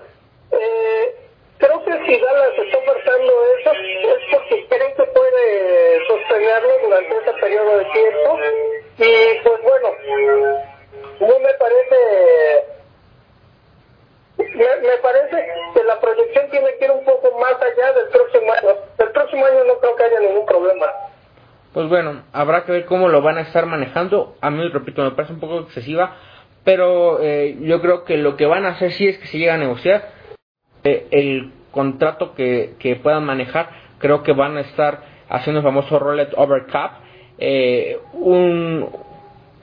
Eh, creo que si Dallas está ofertando eso es porque creen que puede sostenerlo durante ese periodo de tiempo y Pues bueno, habrá que ver cómo lo van a estar manejando. A mí, repito, me parece un poco excesiva, pero eh, yo creo que lo que van a hacer si es que se llega a negociar eh, el contrato que, que puedan manejar. Creo que van a estar haciendo el famoso Roulette Over Cap, eh, un,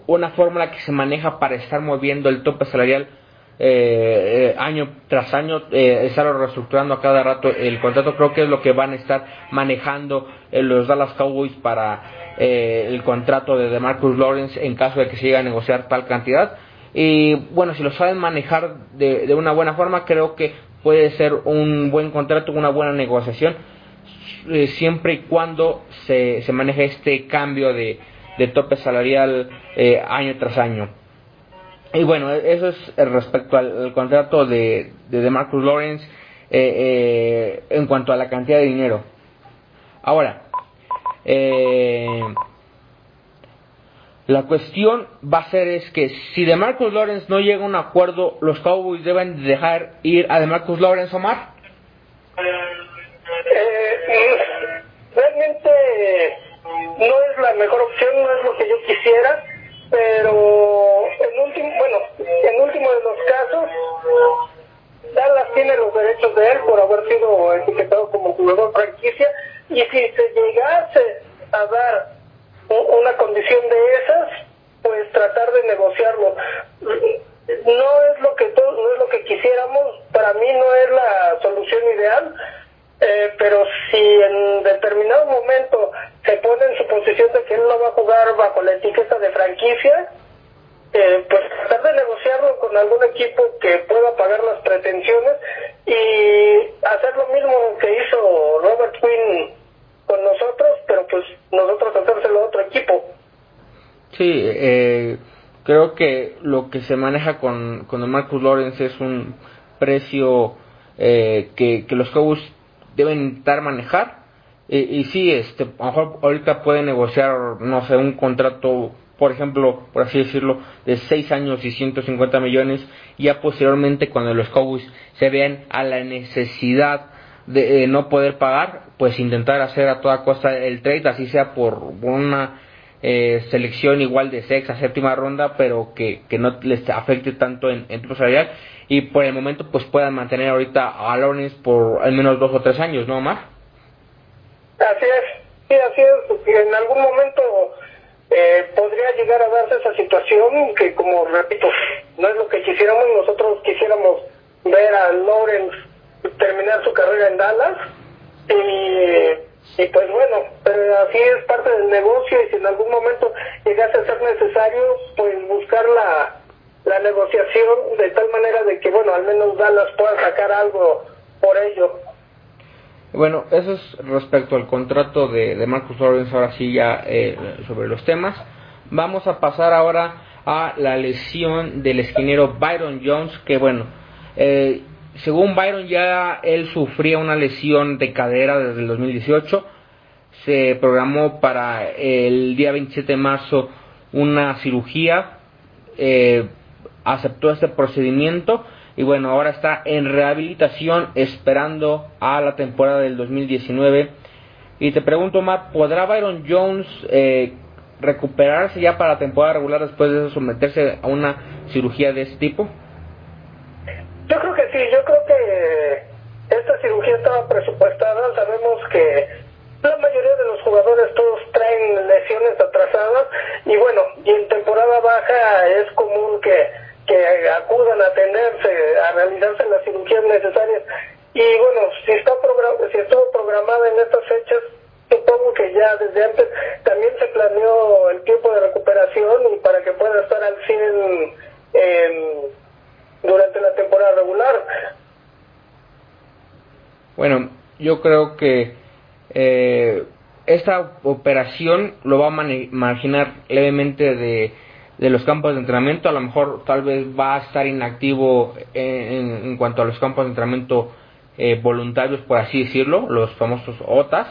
una fórmula que se maneja para estar moviendo el tope salarial eh, año tras año eh, reestructurando a cada rato el contrato. Creo que es lo que van a estar manejando eh, los Dallas Cowboys para eh, el contrato de DeMarcus Lawrence en caso de que se llegue a negociar tal cantidad. Y bueno si lo saben manejar de, una buena forma creo que puede ser un buen contrato una buena negociación siempre y cuando se, se maneje este cambio de, de tope salarial año tras año y bueno, eso es respecto al, contrato de, de Marcus Lawrence eh, eh, en cuanto a la cantidad de dinero. Ahora, eh, la cuestión va a ser es que si de Marcus Lawrence no llega a un acuerdo, los Cowboys deben dejar ir a de Marcus Lawrence Omar. realmente no es la mejor opción, no es lo que yo quisiera pero en último, bueno, en último de los casos, Dallas tiene los derechos de él por haber sido etiquetado como jugador franquicia y si se llegase a dar una condición de esas, pues tratar de negociarlo. No es lo que no es lo que quisiéramos, para mí no es la solución ideal, eh, pero si en determinado momento se pone en su posición de que él no va a jugar bajo la etiqueta de franquicia, eh, pues tratar de negociarlo con algún equipo que pueda pagar las pretensiones y hacer lo mismo que hizo Robert Quinn con nosotros, pero pues nosotros hacérselo a otro equipo. Sí, eh, creo que lo que se maneja con, con Marcus Lawrence es un precio eh, que, que los Cowboys deben intentar manejar. y sí, este, a lo mejor ahorita pueden negociar, no sé, un contrato, por ejemplo, por así decirlo, de 6 años y 150 millones. Y ya posteriormente, cuando los Cowboys se vean a la necesidad de no poder pagar, pues intentar hacer a toda costa el trade, así sea por una eh, selección igual de sexta, séptima ronda, pero que, que no les afecte tanto en, en tu salarial y por el momento pues puedan mantener ahorita a Lawrence por al menos dos o tres años, ¿no, Omar? Así es, sí, así es, en algún momento eh, podría llegar a darse esa situación que como repito, no es lo que quisiéramos, nosotros quisiéramos ver a Lawrence terminar su carrera en Dallas y, y pues bueno, pero así es parte del negocio y si en algún momento llegase a ser necesario, pues buscar la la negociación de tal manera de que, bueno, al menos Dallas pueda sacar algo por ello. Bueno, eso es respecto al contrato de, de Marcus Lawrence, ahora sí ya eh, sobre los temas. Vamos a pasar ahora a la lesión del esquinero Byron Jones, que bueno, eh, según Byron ya él sufría una lesión de cadera desde el 2018, se programó para el día 27 de marzo una cirugía, eh, aceptó este procedimiento y bueno, ahora está en rehabilitación esperando a la temporada del 2019. Y te pregunto, Matt, ¿podrá Byron Jones eh, recuperarse ya para la temporada regular después de someterse a una cirugía de este tipo? Yo creo que sí, yo creo que esta cirugía estaba presupuestada, sabemos que la mayoría de los jugadores todos traen lesiones atrasadas y bueno, baja es común que, que acudan a atenderse, a realizarse las cirugías necesarias. Y bueno, si está si estuvo programada en estas fechas, supongo que ya desde antes también se planeó el tiempo de recuperación y para que pueda estar al 100 durante la temporada regular. Bueno, yo creo que eh, esta operación lo va a marginar levemente de, de, los campos de entrenamiento. A lo mejor tal vez va a estar inactivo en, en cuanto a los campos de entrenamiento eh, voluntarios, por así decirlo, los famosos OTAS,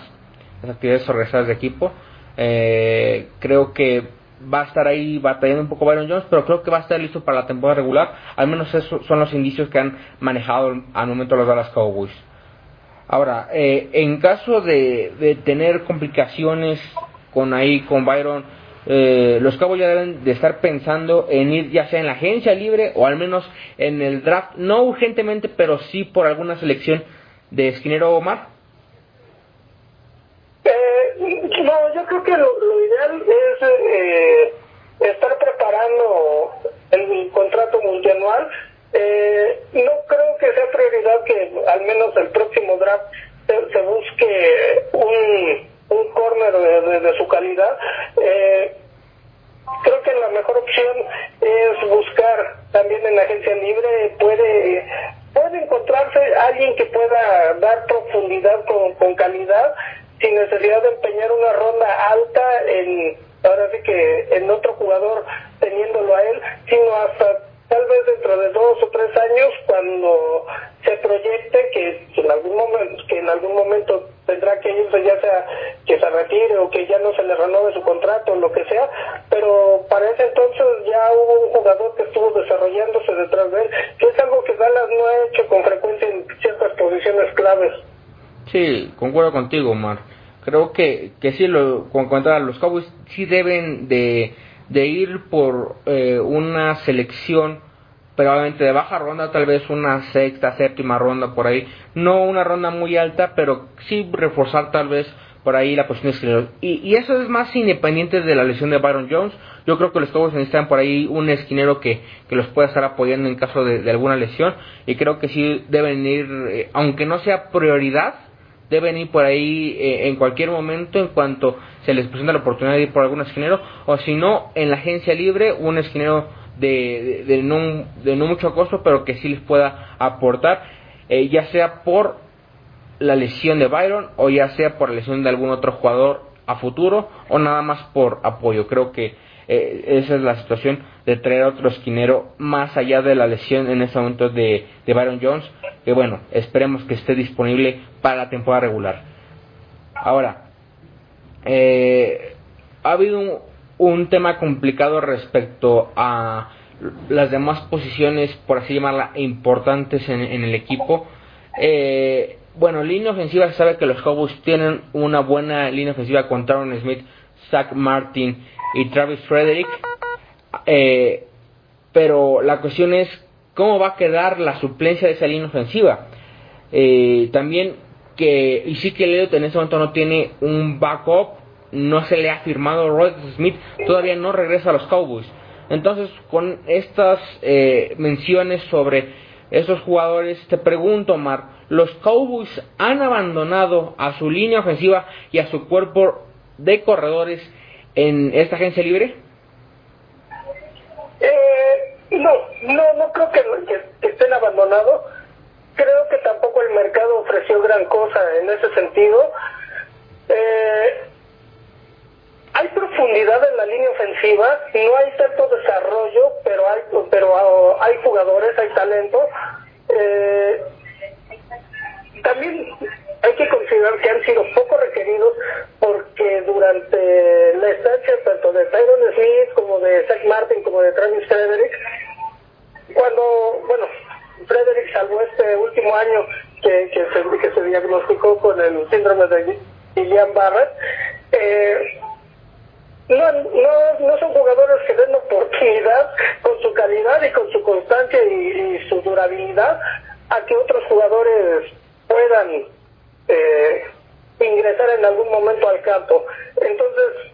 las actividades organizadas de equipo. Eh, creo que va a estar ahí batallando un poco Byron Jones, pero creo que va a estar listo para la temporada regular. Al menos esos son los indicios que han manejado al momento los Dallas Cowboys. Ahora, eh, en caso de, de, tener complicaciones con ahí, con Byron, eh, los Cowboys ya deben de estar pensando en ir ya sea en la agencia libre o al menos en el draft, no urgentemente, pero sí por alguna selección de esquinero Omar. Eh, no, yo creo que lo, ideal es eh, estar preparando el contrato multianual. Eh, no creo que sea prioridad que al menos el próximo draft se, busque un, un corner de, su calidad. Eh, creo que la mejor opción es buscar también en la agencia libre, puede puede encontrarse alguien que pueda dar profundidad con, con calidad sin necesidad de empeñar una ronda alta en ahora sí que en otro jugador teniéndolo a él, sino hasta tal vez dentro de dos o tres años cuando se proyecte que en algún momento que en algún momento tendrá que irse ya sea que se retire o que ya no se le renove su contrato o lo que sea. Pero para ese entonces ya hubo un jugador que estuvo desarrollándose detrás de él que es algo que Dallas no ha hecho con frecuencia en ciertas posiciones claves sí concuerdo contigo Omar creo que que sí lo con los Cowboys sí deben de de ir por eh, una selección probablemente de baja ronda, tal vez una sexta, séptima ronda por ahí, no una ronda muy alta, pero sí reforzar tal vez por ahí la posición de esquinero. Y, y eso es más independiente de la lesión de Byron Jones. Yo creo que los Cowboys necesitan por ahí un esquinero que, que los pueda estar apoyando en caso de, de alguna lesión. Y creo que sí deben ir, eh, aunque no sea prioridad, deben ir por ahí eh, en cualquier momento en cuanto se les presenta la oportunidad de ir por algún esquinero o si no en la agencia libre un esquinero de, de, no, de no mucho costo pero que sí les pueda aportar eh, ya sea por la lesión de Byron o ya sea por la lesión de algún otro jugador a futuro o nada más por apoyo. Creo que eh, esa es la situación de traer otro esquinero más allá de la lesión en ese momento de, de Byron Jones que bueno, esperemos que esté disponible para la temporada regular. Ahora, eh, ha habido un, tema complicado respecto a las demás posiciones, por así llamarla, importantes en, el equipo. Eh, bueno, línea ofensiva se sabe que los Cowboys tienen una buena línea ofensiva con Taron Smith, Zach Martin y Travis Frederick. Eh, pero la cuestión es cómo va a quedar la suplencia de esa línea ofensiva. También que Ezekiel Elliott en ese momento no tiene un backup, no se le ha firmado Roy Smith, todavía no regresa a los Cowboys. Entonces, con estas eh, menciones sobre esos jugadores, te pregunto, Omar, ¿los Cowboys han abandonado a su línea ofensiva y a su cuerpo de corredores en esta agencia libre? Eh, no, no, no creo que, que, estén abandonados. Creo que tampoco el mercado ofreció gran cosa en ese sentido. Eh, hay profundidad en la línea ofensiva, no hay tanto desarrollo, pero hay, pero ah, hay jugadores, hay talento. Eh, también hay que considerar que han sido poco requeridos porque durante la estancia tanto de Tyron Smith como de Zach Martin como de Travis Frederick, cuando, bueno, Frederick salvo este último año que, que, se, que se diagnosticó con el síndrome de Guillain Barrett, eh, no, no, no son jugadores que den oportunidad con su calidad y con su constancia y su durabilidad a que otros jugadores puedan eh, ingresar en algún momento al campo. Entonces,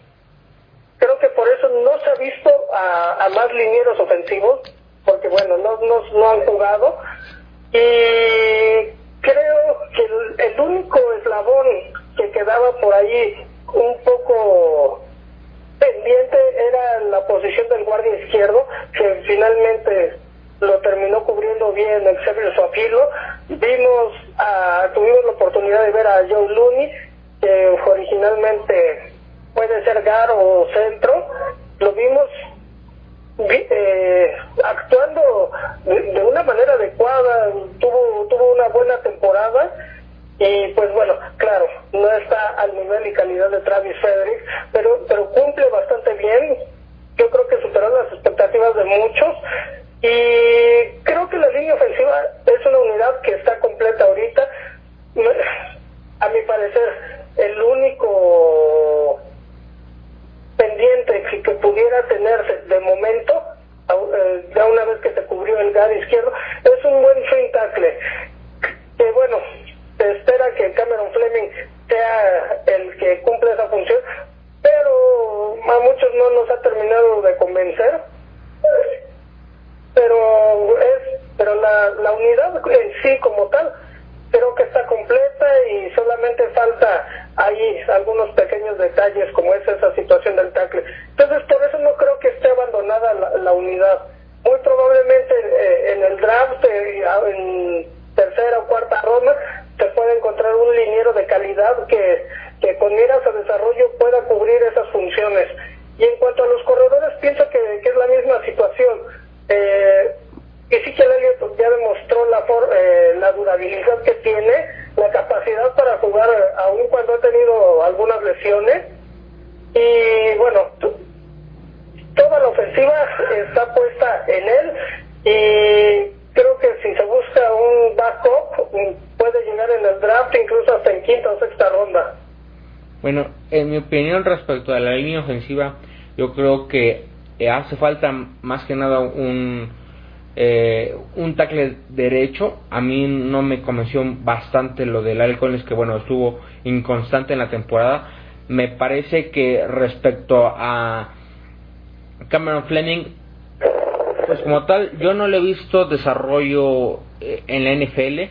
Creo que por eso no se ha visto a, a más linieros ofensivos, porque bueno, no, no, no han jugado. Y creo que el, único eslabón que quedaba por ahí un poco pendiente era la posición del guardia izquierdo, que finalmente lo terminó cubriendo bien el Xavier Suafilo. Vimos, a, tuvimos la oportunidad de ver a Joe Looney, que originalmente puede ser gar o centro. Lo vimos vi- eh, actuando de, una manera adecuada, tuvo, tuvo una buena temporada y pues bueno, claro, no está al nivel y calidad de Travis Frederick, pero, pero cumple bastante bien, yo creo que superó las expectativas de muchos y creo que la línea ofensiva es una unidad que está completa ahorita, Me- a mi parecer el único pendiente que, que pudiera tenerse de momento, au- eh, ya una vez que se cubrió el guard izquierdo, es un buen swing tackle. Que bueno, se espera que Cameron Fleming sea el que cumple esa función, pero a muchos no nos ha terminado de convencer. Pero es, pero la, la unidad en sí como tal creo que está completa y solamente falta ahí algunos pequeños detalles como es esa situación del tackle. Entonces por eso no creo que esté abandonada la, la unidad. Muy probablemente eh, en el draft, eh, en tercera o cuarta ronda, se puede encontrar un liniero de calidad que, que con miras a desarrollo pueda cubrir esas funciones. Y en cuanto a los corredores, pienso que, que es la misma situación. Eh, Ezekiel Elliott ya demostró la, for- eh, la durabilidad que tiene, la capacidad para jugar eh, aun cuando ha tenido algunas lesiones. Y bueno, t- toda la ofensiva está puesta en él y creo que si se busca un backup mm, puede llegar en el draft incluso hasta en quinta o sexta ronda. Bueno, en mi opinión respecto a la línea ofensiva, yo creo que eh, hace falta más que nada un eh, un tackle derecho. A mí no me convenció bastante lo del Lyle Collins, que bueno, estuvo inconstante en la temporada. Me parece que respecto a Cameron Fleming, pues como tal, yo no le he visto desarrollo eh, en la NFL.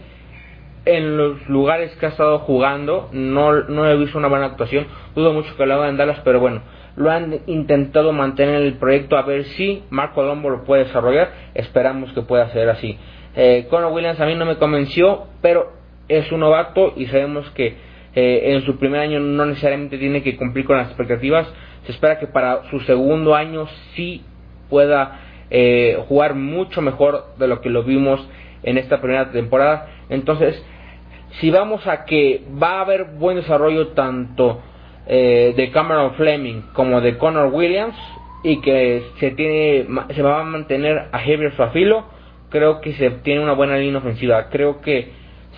En los lugares que ha estado jugando, no, no he visto una buena actuación. Dudo mucho que lo haga en Dallas, pero bueno, lo han intentado mantener en el proyecto a ver si Marco Lombo lo puede desarrollar. Esperamos que pueda ser así. Eh, Conor Williams a mí no me convenció, pero es un novato y sabemos que eh, en su primer año no necesariamente tiene que cumplir con las expectativas. Se espera que para su segundo año sí pueda eh, jugar mucho mejor de lo que lo vimos en esta primera temporada. Entonces, si vamos a que va a haber buen desarrollo tanto eh, de Cameron Fleming como de Connor Williams y que se tiene se va a mantener a Javier Suafilo, creo que se tiene una buena línea ofensiva. Creo que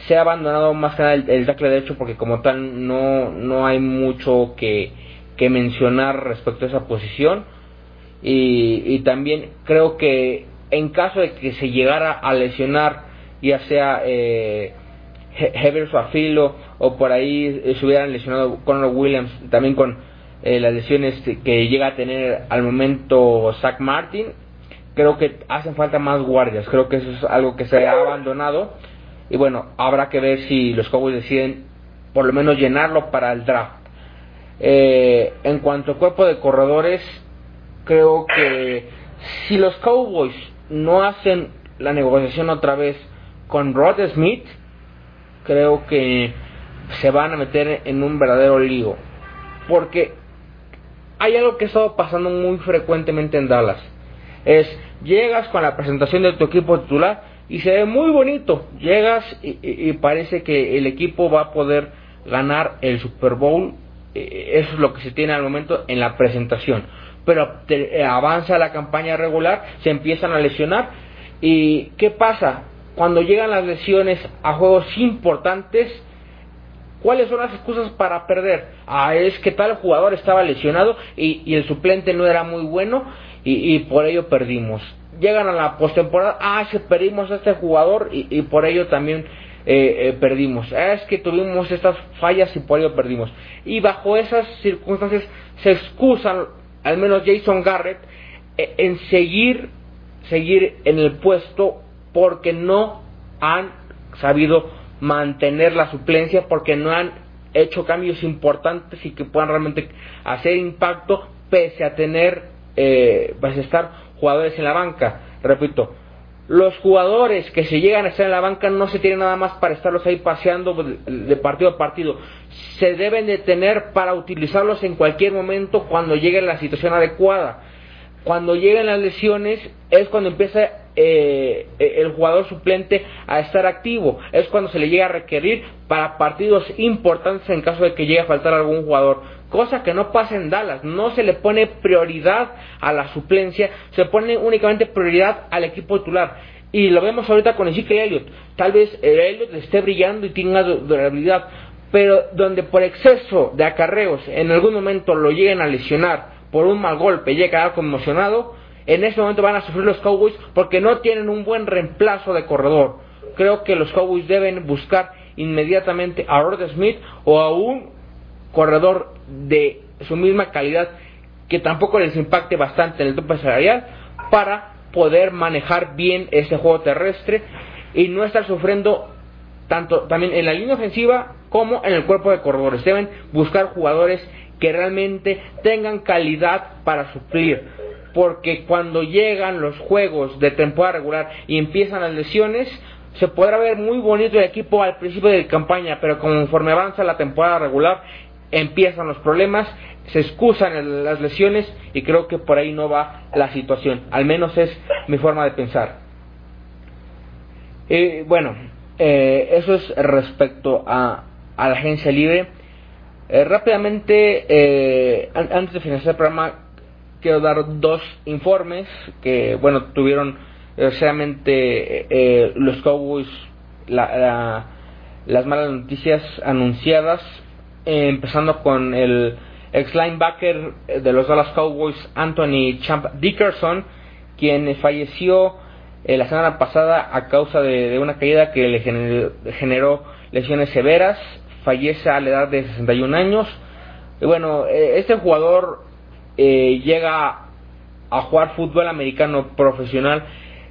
se ha abandonado más que nada el, el tackle derecho porque como tal no no hay mucho que, que mencionar respecto a esa posición y, y también creo que en caso de que se llegara a lesionar ya sea eh, Heber Suafilo o por ahí eh, se hubieran lesionado Conor Williams también con eh, las lesiones que llega a tener al momento Zach Martin. Creo que hacen falta más guardias creo que eso es algo que se ha abandonado. Y bueno habrá que ver si los Cowboys deciden por lo menos llenarlo para el draft. Eh, en cuanto a cuerpo de corredores creo que si los Cowboys no hacen la negociación otra vez con Rod Smith, creo que se van a meter en un verdadero lío. Porque hay algo que ha estado pasando muy frecuentemente en Dallas. Es, llegas con la presentación de tu equipo titular y se ve muy bonito. Llegas y, parece que el equipo va a poder ganar el Super Bowl. Eh, Eso es lo que se tiene al momento en la presentación. Pero te- eh, avanza la campaña regular, se empiezan a lesionar. ¿Y qué pasa? Cuando llegan las lesiones a juegos importantes, ¿Cuáles son las excusas para perder? Ah, es que tal jugador estaba lesionado y, el suplente no era muy bueno y, por ello perdimos. Llegan a la postemporada, ah, es perdimos a este jugador y, y por ello también eh, eh, perdimos. Ah, es que tuvimos estas fallas y por ello perdimos. Y bajo esas circunstancias se excusan al menos Jason Garrett, eh, en seguir, seguir en el puesto porque no han sabido mantener la suplencia, porque no han hecho cambios importantes y que puedan realmente hacer impacto pese a tener, eh, pues estar jugadores en la banca. Repito, los jugadores que se llegan a estar en la banca no se tienen nada más para estarlos ahí paseando de partido a partido. Se deben de tener para utilizarlos en cualquier momento cuando llegue la situación adecuada. Cuando lleguen las lesiones es cuando empieza eh, el jugador suplente a estar activo. Es cuando se le llega a requerir para partidos importantes en caso de que llegue a faltar algún jugador cosa que no pasa en Dallas. No se le pone prioridad a la suplencia, se pone únicamente prioridad al equipo titular. Y lo vemos ahorita con Ezekiel Elliott. Tal vez el Elliott esté brillando y tenga durabilidad, pero donde por exceso de acarreos en algún momento lo lleguen a lesionar por un mal golpe, llegue a quedar conmocionado, en ese momento van a sufrir los Cowboys porque no tienen un buen reemplazo de corredor. Creo que los Cowboys deben buscar inmediatamente a Rod Smith o a un corredor de su misma calidad que tampoco les impacte bastante en el tope salarial para poder manejar bien ese juego terrestre y no estar sufriendo tanto también en la línea ofensiva como en el cuerpo de corredores. Deben buscar jugadores que realmente tengan calidad para suplir. Porque cuando llegan los juegos de temporada regular y empiezan las lesiones, se podrá ver muy bonito el equipo al principio de campaña, pero conforme avanza la temporada regular, empiezan los problemas, se excusan las lesiones y creo que por ahí no va la situación. Al menos es mi forma de pensar. Y bueno, eh, eso es respecto a, a la agencia libre. Eh, rápidamente, eh, antes de finalizar el programa, quiero dar dos informes que, bueno, tuvieron desgraciadamente los Cowboys las malas noticias anunciadas empezando con el ex linebacker de los Dallas Cowboys, Anthony Champ Dickerson, quien falleció eh, la semana pasada a causa de, una caída que le generó, lesiones severas, fallece a la edad de 61 años. Y bueno, eh, este jugador eh, llega a jugar fútbol americano profesional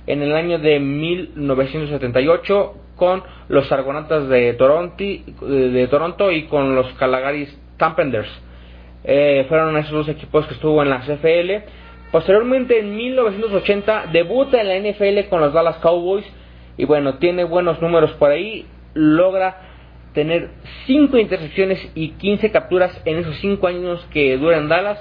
en el año de 1978 con los Argonautas de Toronto, de Toronto y con los Calgaris Tampenders. Eh, fueron esos dos equipos que estuvo en la CFL. Posteriormente, en 1980, debuta en la NFL con los Dallas Cowboys. Y bueno, tiene buenos números por ahí. Logra tener 5 intersecciones y 15 capturas en esos 5 años que dura en Dallas.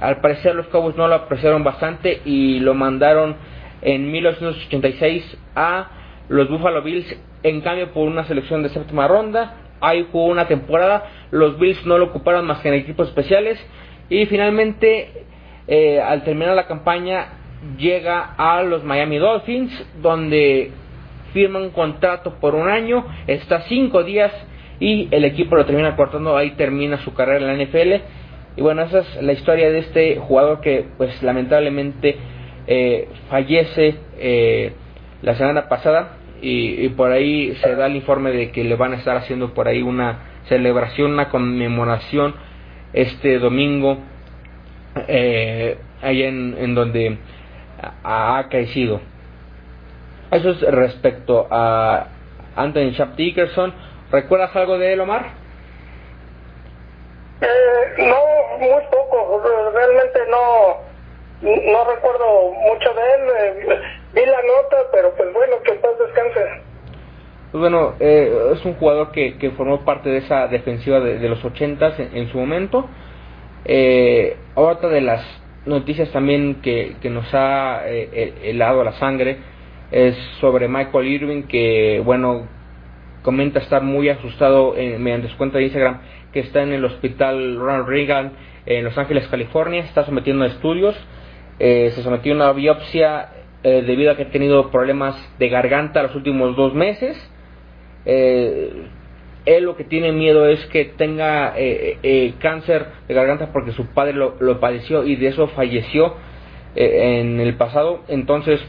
Al parecer, los Cowboys no lo apreciaron bastante y lo mandaron en 1986 a los Buffalo Bills, en cambio, por una selección de séptima ronda. Ahí jugó una temporada. Los Bills no lo ocuparon más que en equipos especiales. Y finalmente, eh, al terminar la campaña, llega a los Miami Dolphins, donde firma un contrato por un año, está cinco días y el equipo lo termina cortando, ahí termina su carrera en la NFL. Y bueno, esa es la historia de este jugador que pues lamentablemente eh, fallece eh, la semana pasada y, por ahí se da el informe de que le van a estar haciendo por ahí una celebración, una conmemoración este domingo eh, ahí en, donde ha, crecido. Eso es respecto a Anthony Chap Dickerson. ¿Recuerdas algo de él, Omar? Eh, no, muy poco. Realmente no no recuerdo mucho de él, eh, vi la nota, pero pues bueno, que paz descanse. Pues bueno, eh, es un jugador que, que formó parte de esa defensiva de, los ochentas en, en, su momento. Eh, otra de las noticias también que, que nos ha eh, helado la sangre es sobre Michael Irving, que bueno, comenta estar muy asustado en, mediante su cuenta de Instagram, que está en el hospital Ronald Reagan en Los Ángeles, California, está sometiendo a estudios eh, se sometió a una biopsia eh, debido a que ha tenido problemas de garganta los últimos dos meses. Eh, él lo que tiene miedo es que tenga cáncer de garganta porque su padre lo, padeció y de eso falleció en el pasado. Entonces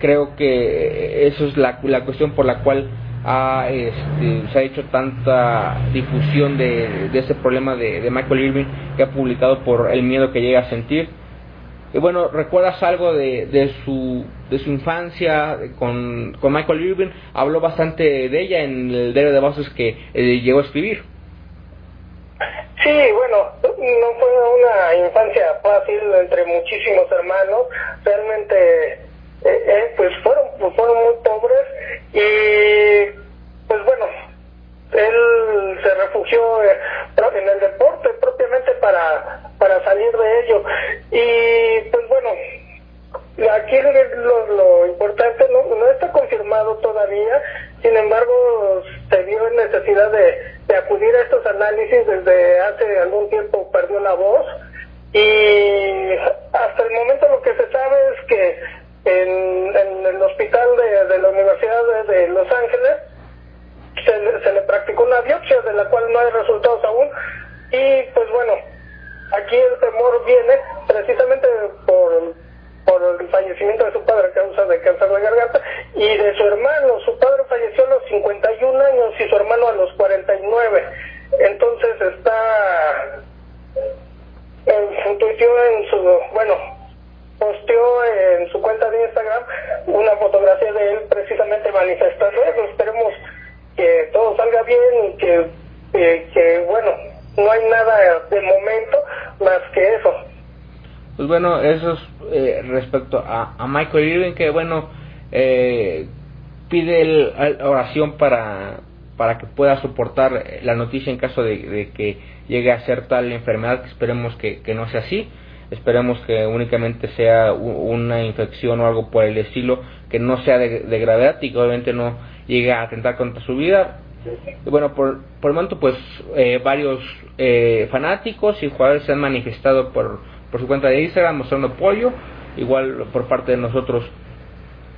creo que eso es la, la cuestión por la cual ha, este, se ha hecho tanta difusión de, de ese problema de, de, Michael Irving que ha publicado por el miedo que llega a sentir. Y bueno, ¿recuerdas algo de, de, su, de su infancia con, con Michael Irving? Habló bastante de ella en el diario de voces que eh, llegó a escribir. Sí, bueno, no fue una infancia fácil entre muchísimos hermanos. Realmente, eh, eh, pues fueron, fueron muy pobres y, pues bueno, él se refugió eh, en el deporte propiamente para, para salir de ello. Y, pues bueno, aquí lo, lo importante no, no está confirmado todavía, sin embargo, se vio en necesidad de, de acudir a estos análisis desde hace algún tiempo perdió la voz y hasta el momento lo que se sabe es que de la cual no hay resultados aún y pues bueno aquí el temor viene precisamente por por el fallecimiento de su padre a causa de cáncer de garganta y de su hermano. Su padre falleció a los 51 años y su hermano a los 49. Entonces está en, tuiteó en su, bueno, posteó en su cuenta de Instagram una fotografía de él precisamente manifestando eso. Esperemos que todo salga bien y que, eh, que bueno, no hay nada de momento más que eso. Pues bueno, eso es eh, respecto a, a, Michael Irving, que bueno, eh, pide el, oración para, para que pueda soportar la noticia en caso de, que llegue a ser tal enfermedad, que esperemos que, que, no sea así. Esperemos que únicamente sea una infección o algo por el estilo, que no sea de, de gravedad y que obviamente no llegue a atentar contra su vida. Y bueno, por, por el momento, pues eh, varios eh, fanáticos y jugadores se han manifestado por por su cuenta de Instagram mostrando apoyo. Igual por parte de nosotros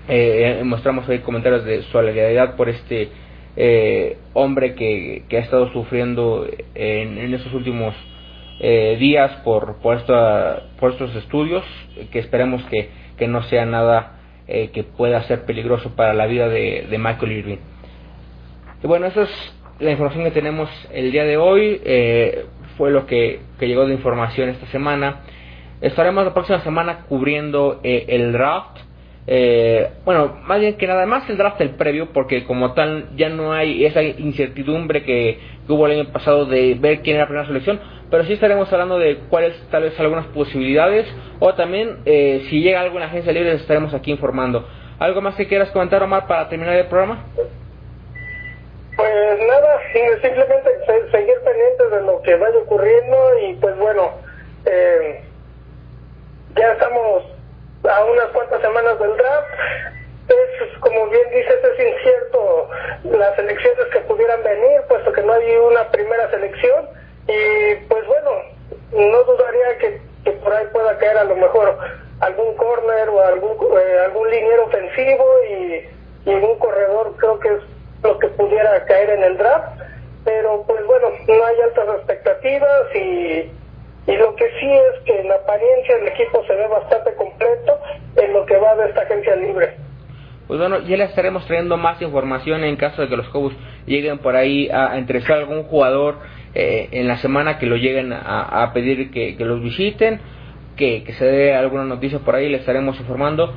eh, mostramos ahí comentarios de solidaridad por este eh, hombre que, que, ha estado sufriendo en, en estos últimos eh, días por, por, esta, por estos estudios, que esperemos que, que no sea nada eh, que pueda ser peligroso para la vida de, de Michael Irving. Y bueno, esa es la información que tenemos el día de hoy. Eh, fue lo que, que llegó de información esta semana. Estaremos la próxima semana cubriendo eh, el draft. Eh, bueno, más bien que nada más el draft el previo, porque como tal ya no hay esa incertidumbre que, que, hubo el año pasado de ver quién era la primera selección, pero sí estaremos hablando de cuáles tal vez algunas posibilidades, o también eh, si llega algo en la agencia libre estaremos aquí informando. ¿Algo más que quieras comentar, Omar, para terminar el programa? Pues nada, simplemente seguir pendientes de lo que vaya ocurriendo y pues bueno, eh, ya estamos a unas cuantas semanas del draft. Es, como bien dices, es incierto las elecciones que pudieran venir, puesto que no hay una primera selección. Y pues bueno, no dudaría que, por ahí pueda caer a lo mejor algún corner o algún, eh, algún liniero ofensivo y, y un corredor, creo que es lo que pudiera caer en el draft. Pero pues bueno, no hay altas expectativas y y lo que sí es que en apariencia el equipo se ve bastante completo en lo que va de esta agencia libre. Pues bueno, ya les estaremos trayendo más información en caso de que los Cowboys lleguen por ahí a, interesar algún jugador eh, en la semana que lo lleguen a, pedir que, que, los visiten, que, que se dé alguna noticia por ahí, les estaremos informando.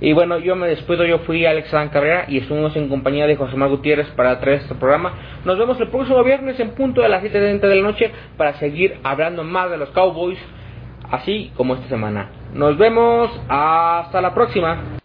Y bueno, yo me despido, yo fui Alex Adán Carrera y estuvimos en compañía de José Mar Gutiérrez para traer este programa. Nos vemos el próximo viernes en punto de las 7.30 de la noche para seguir hablando más de los Cowboys, así como esta semana. Nos vemos, hasta la próxima.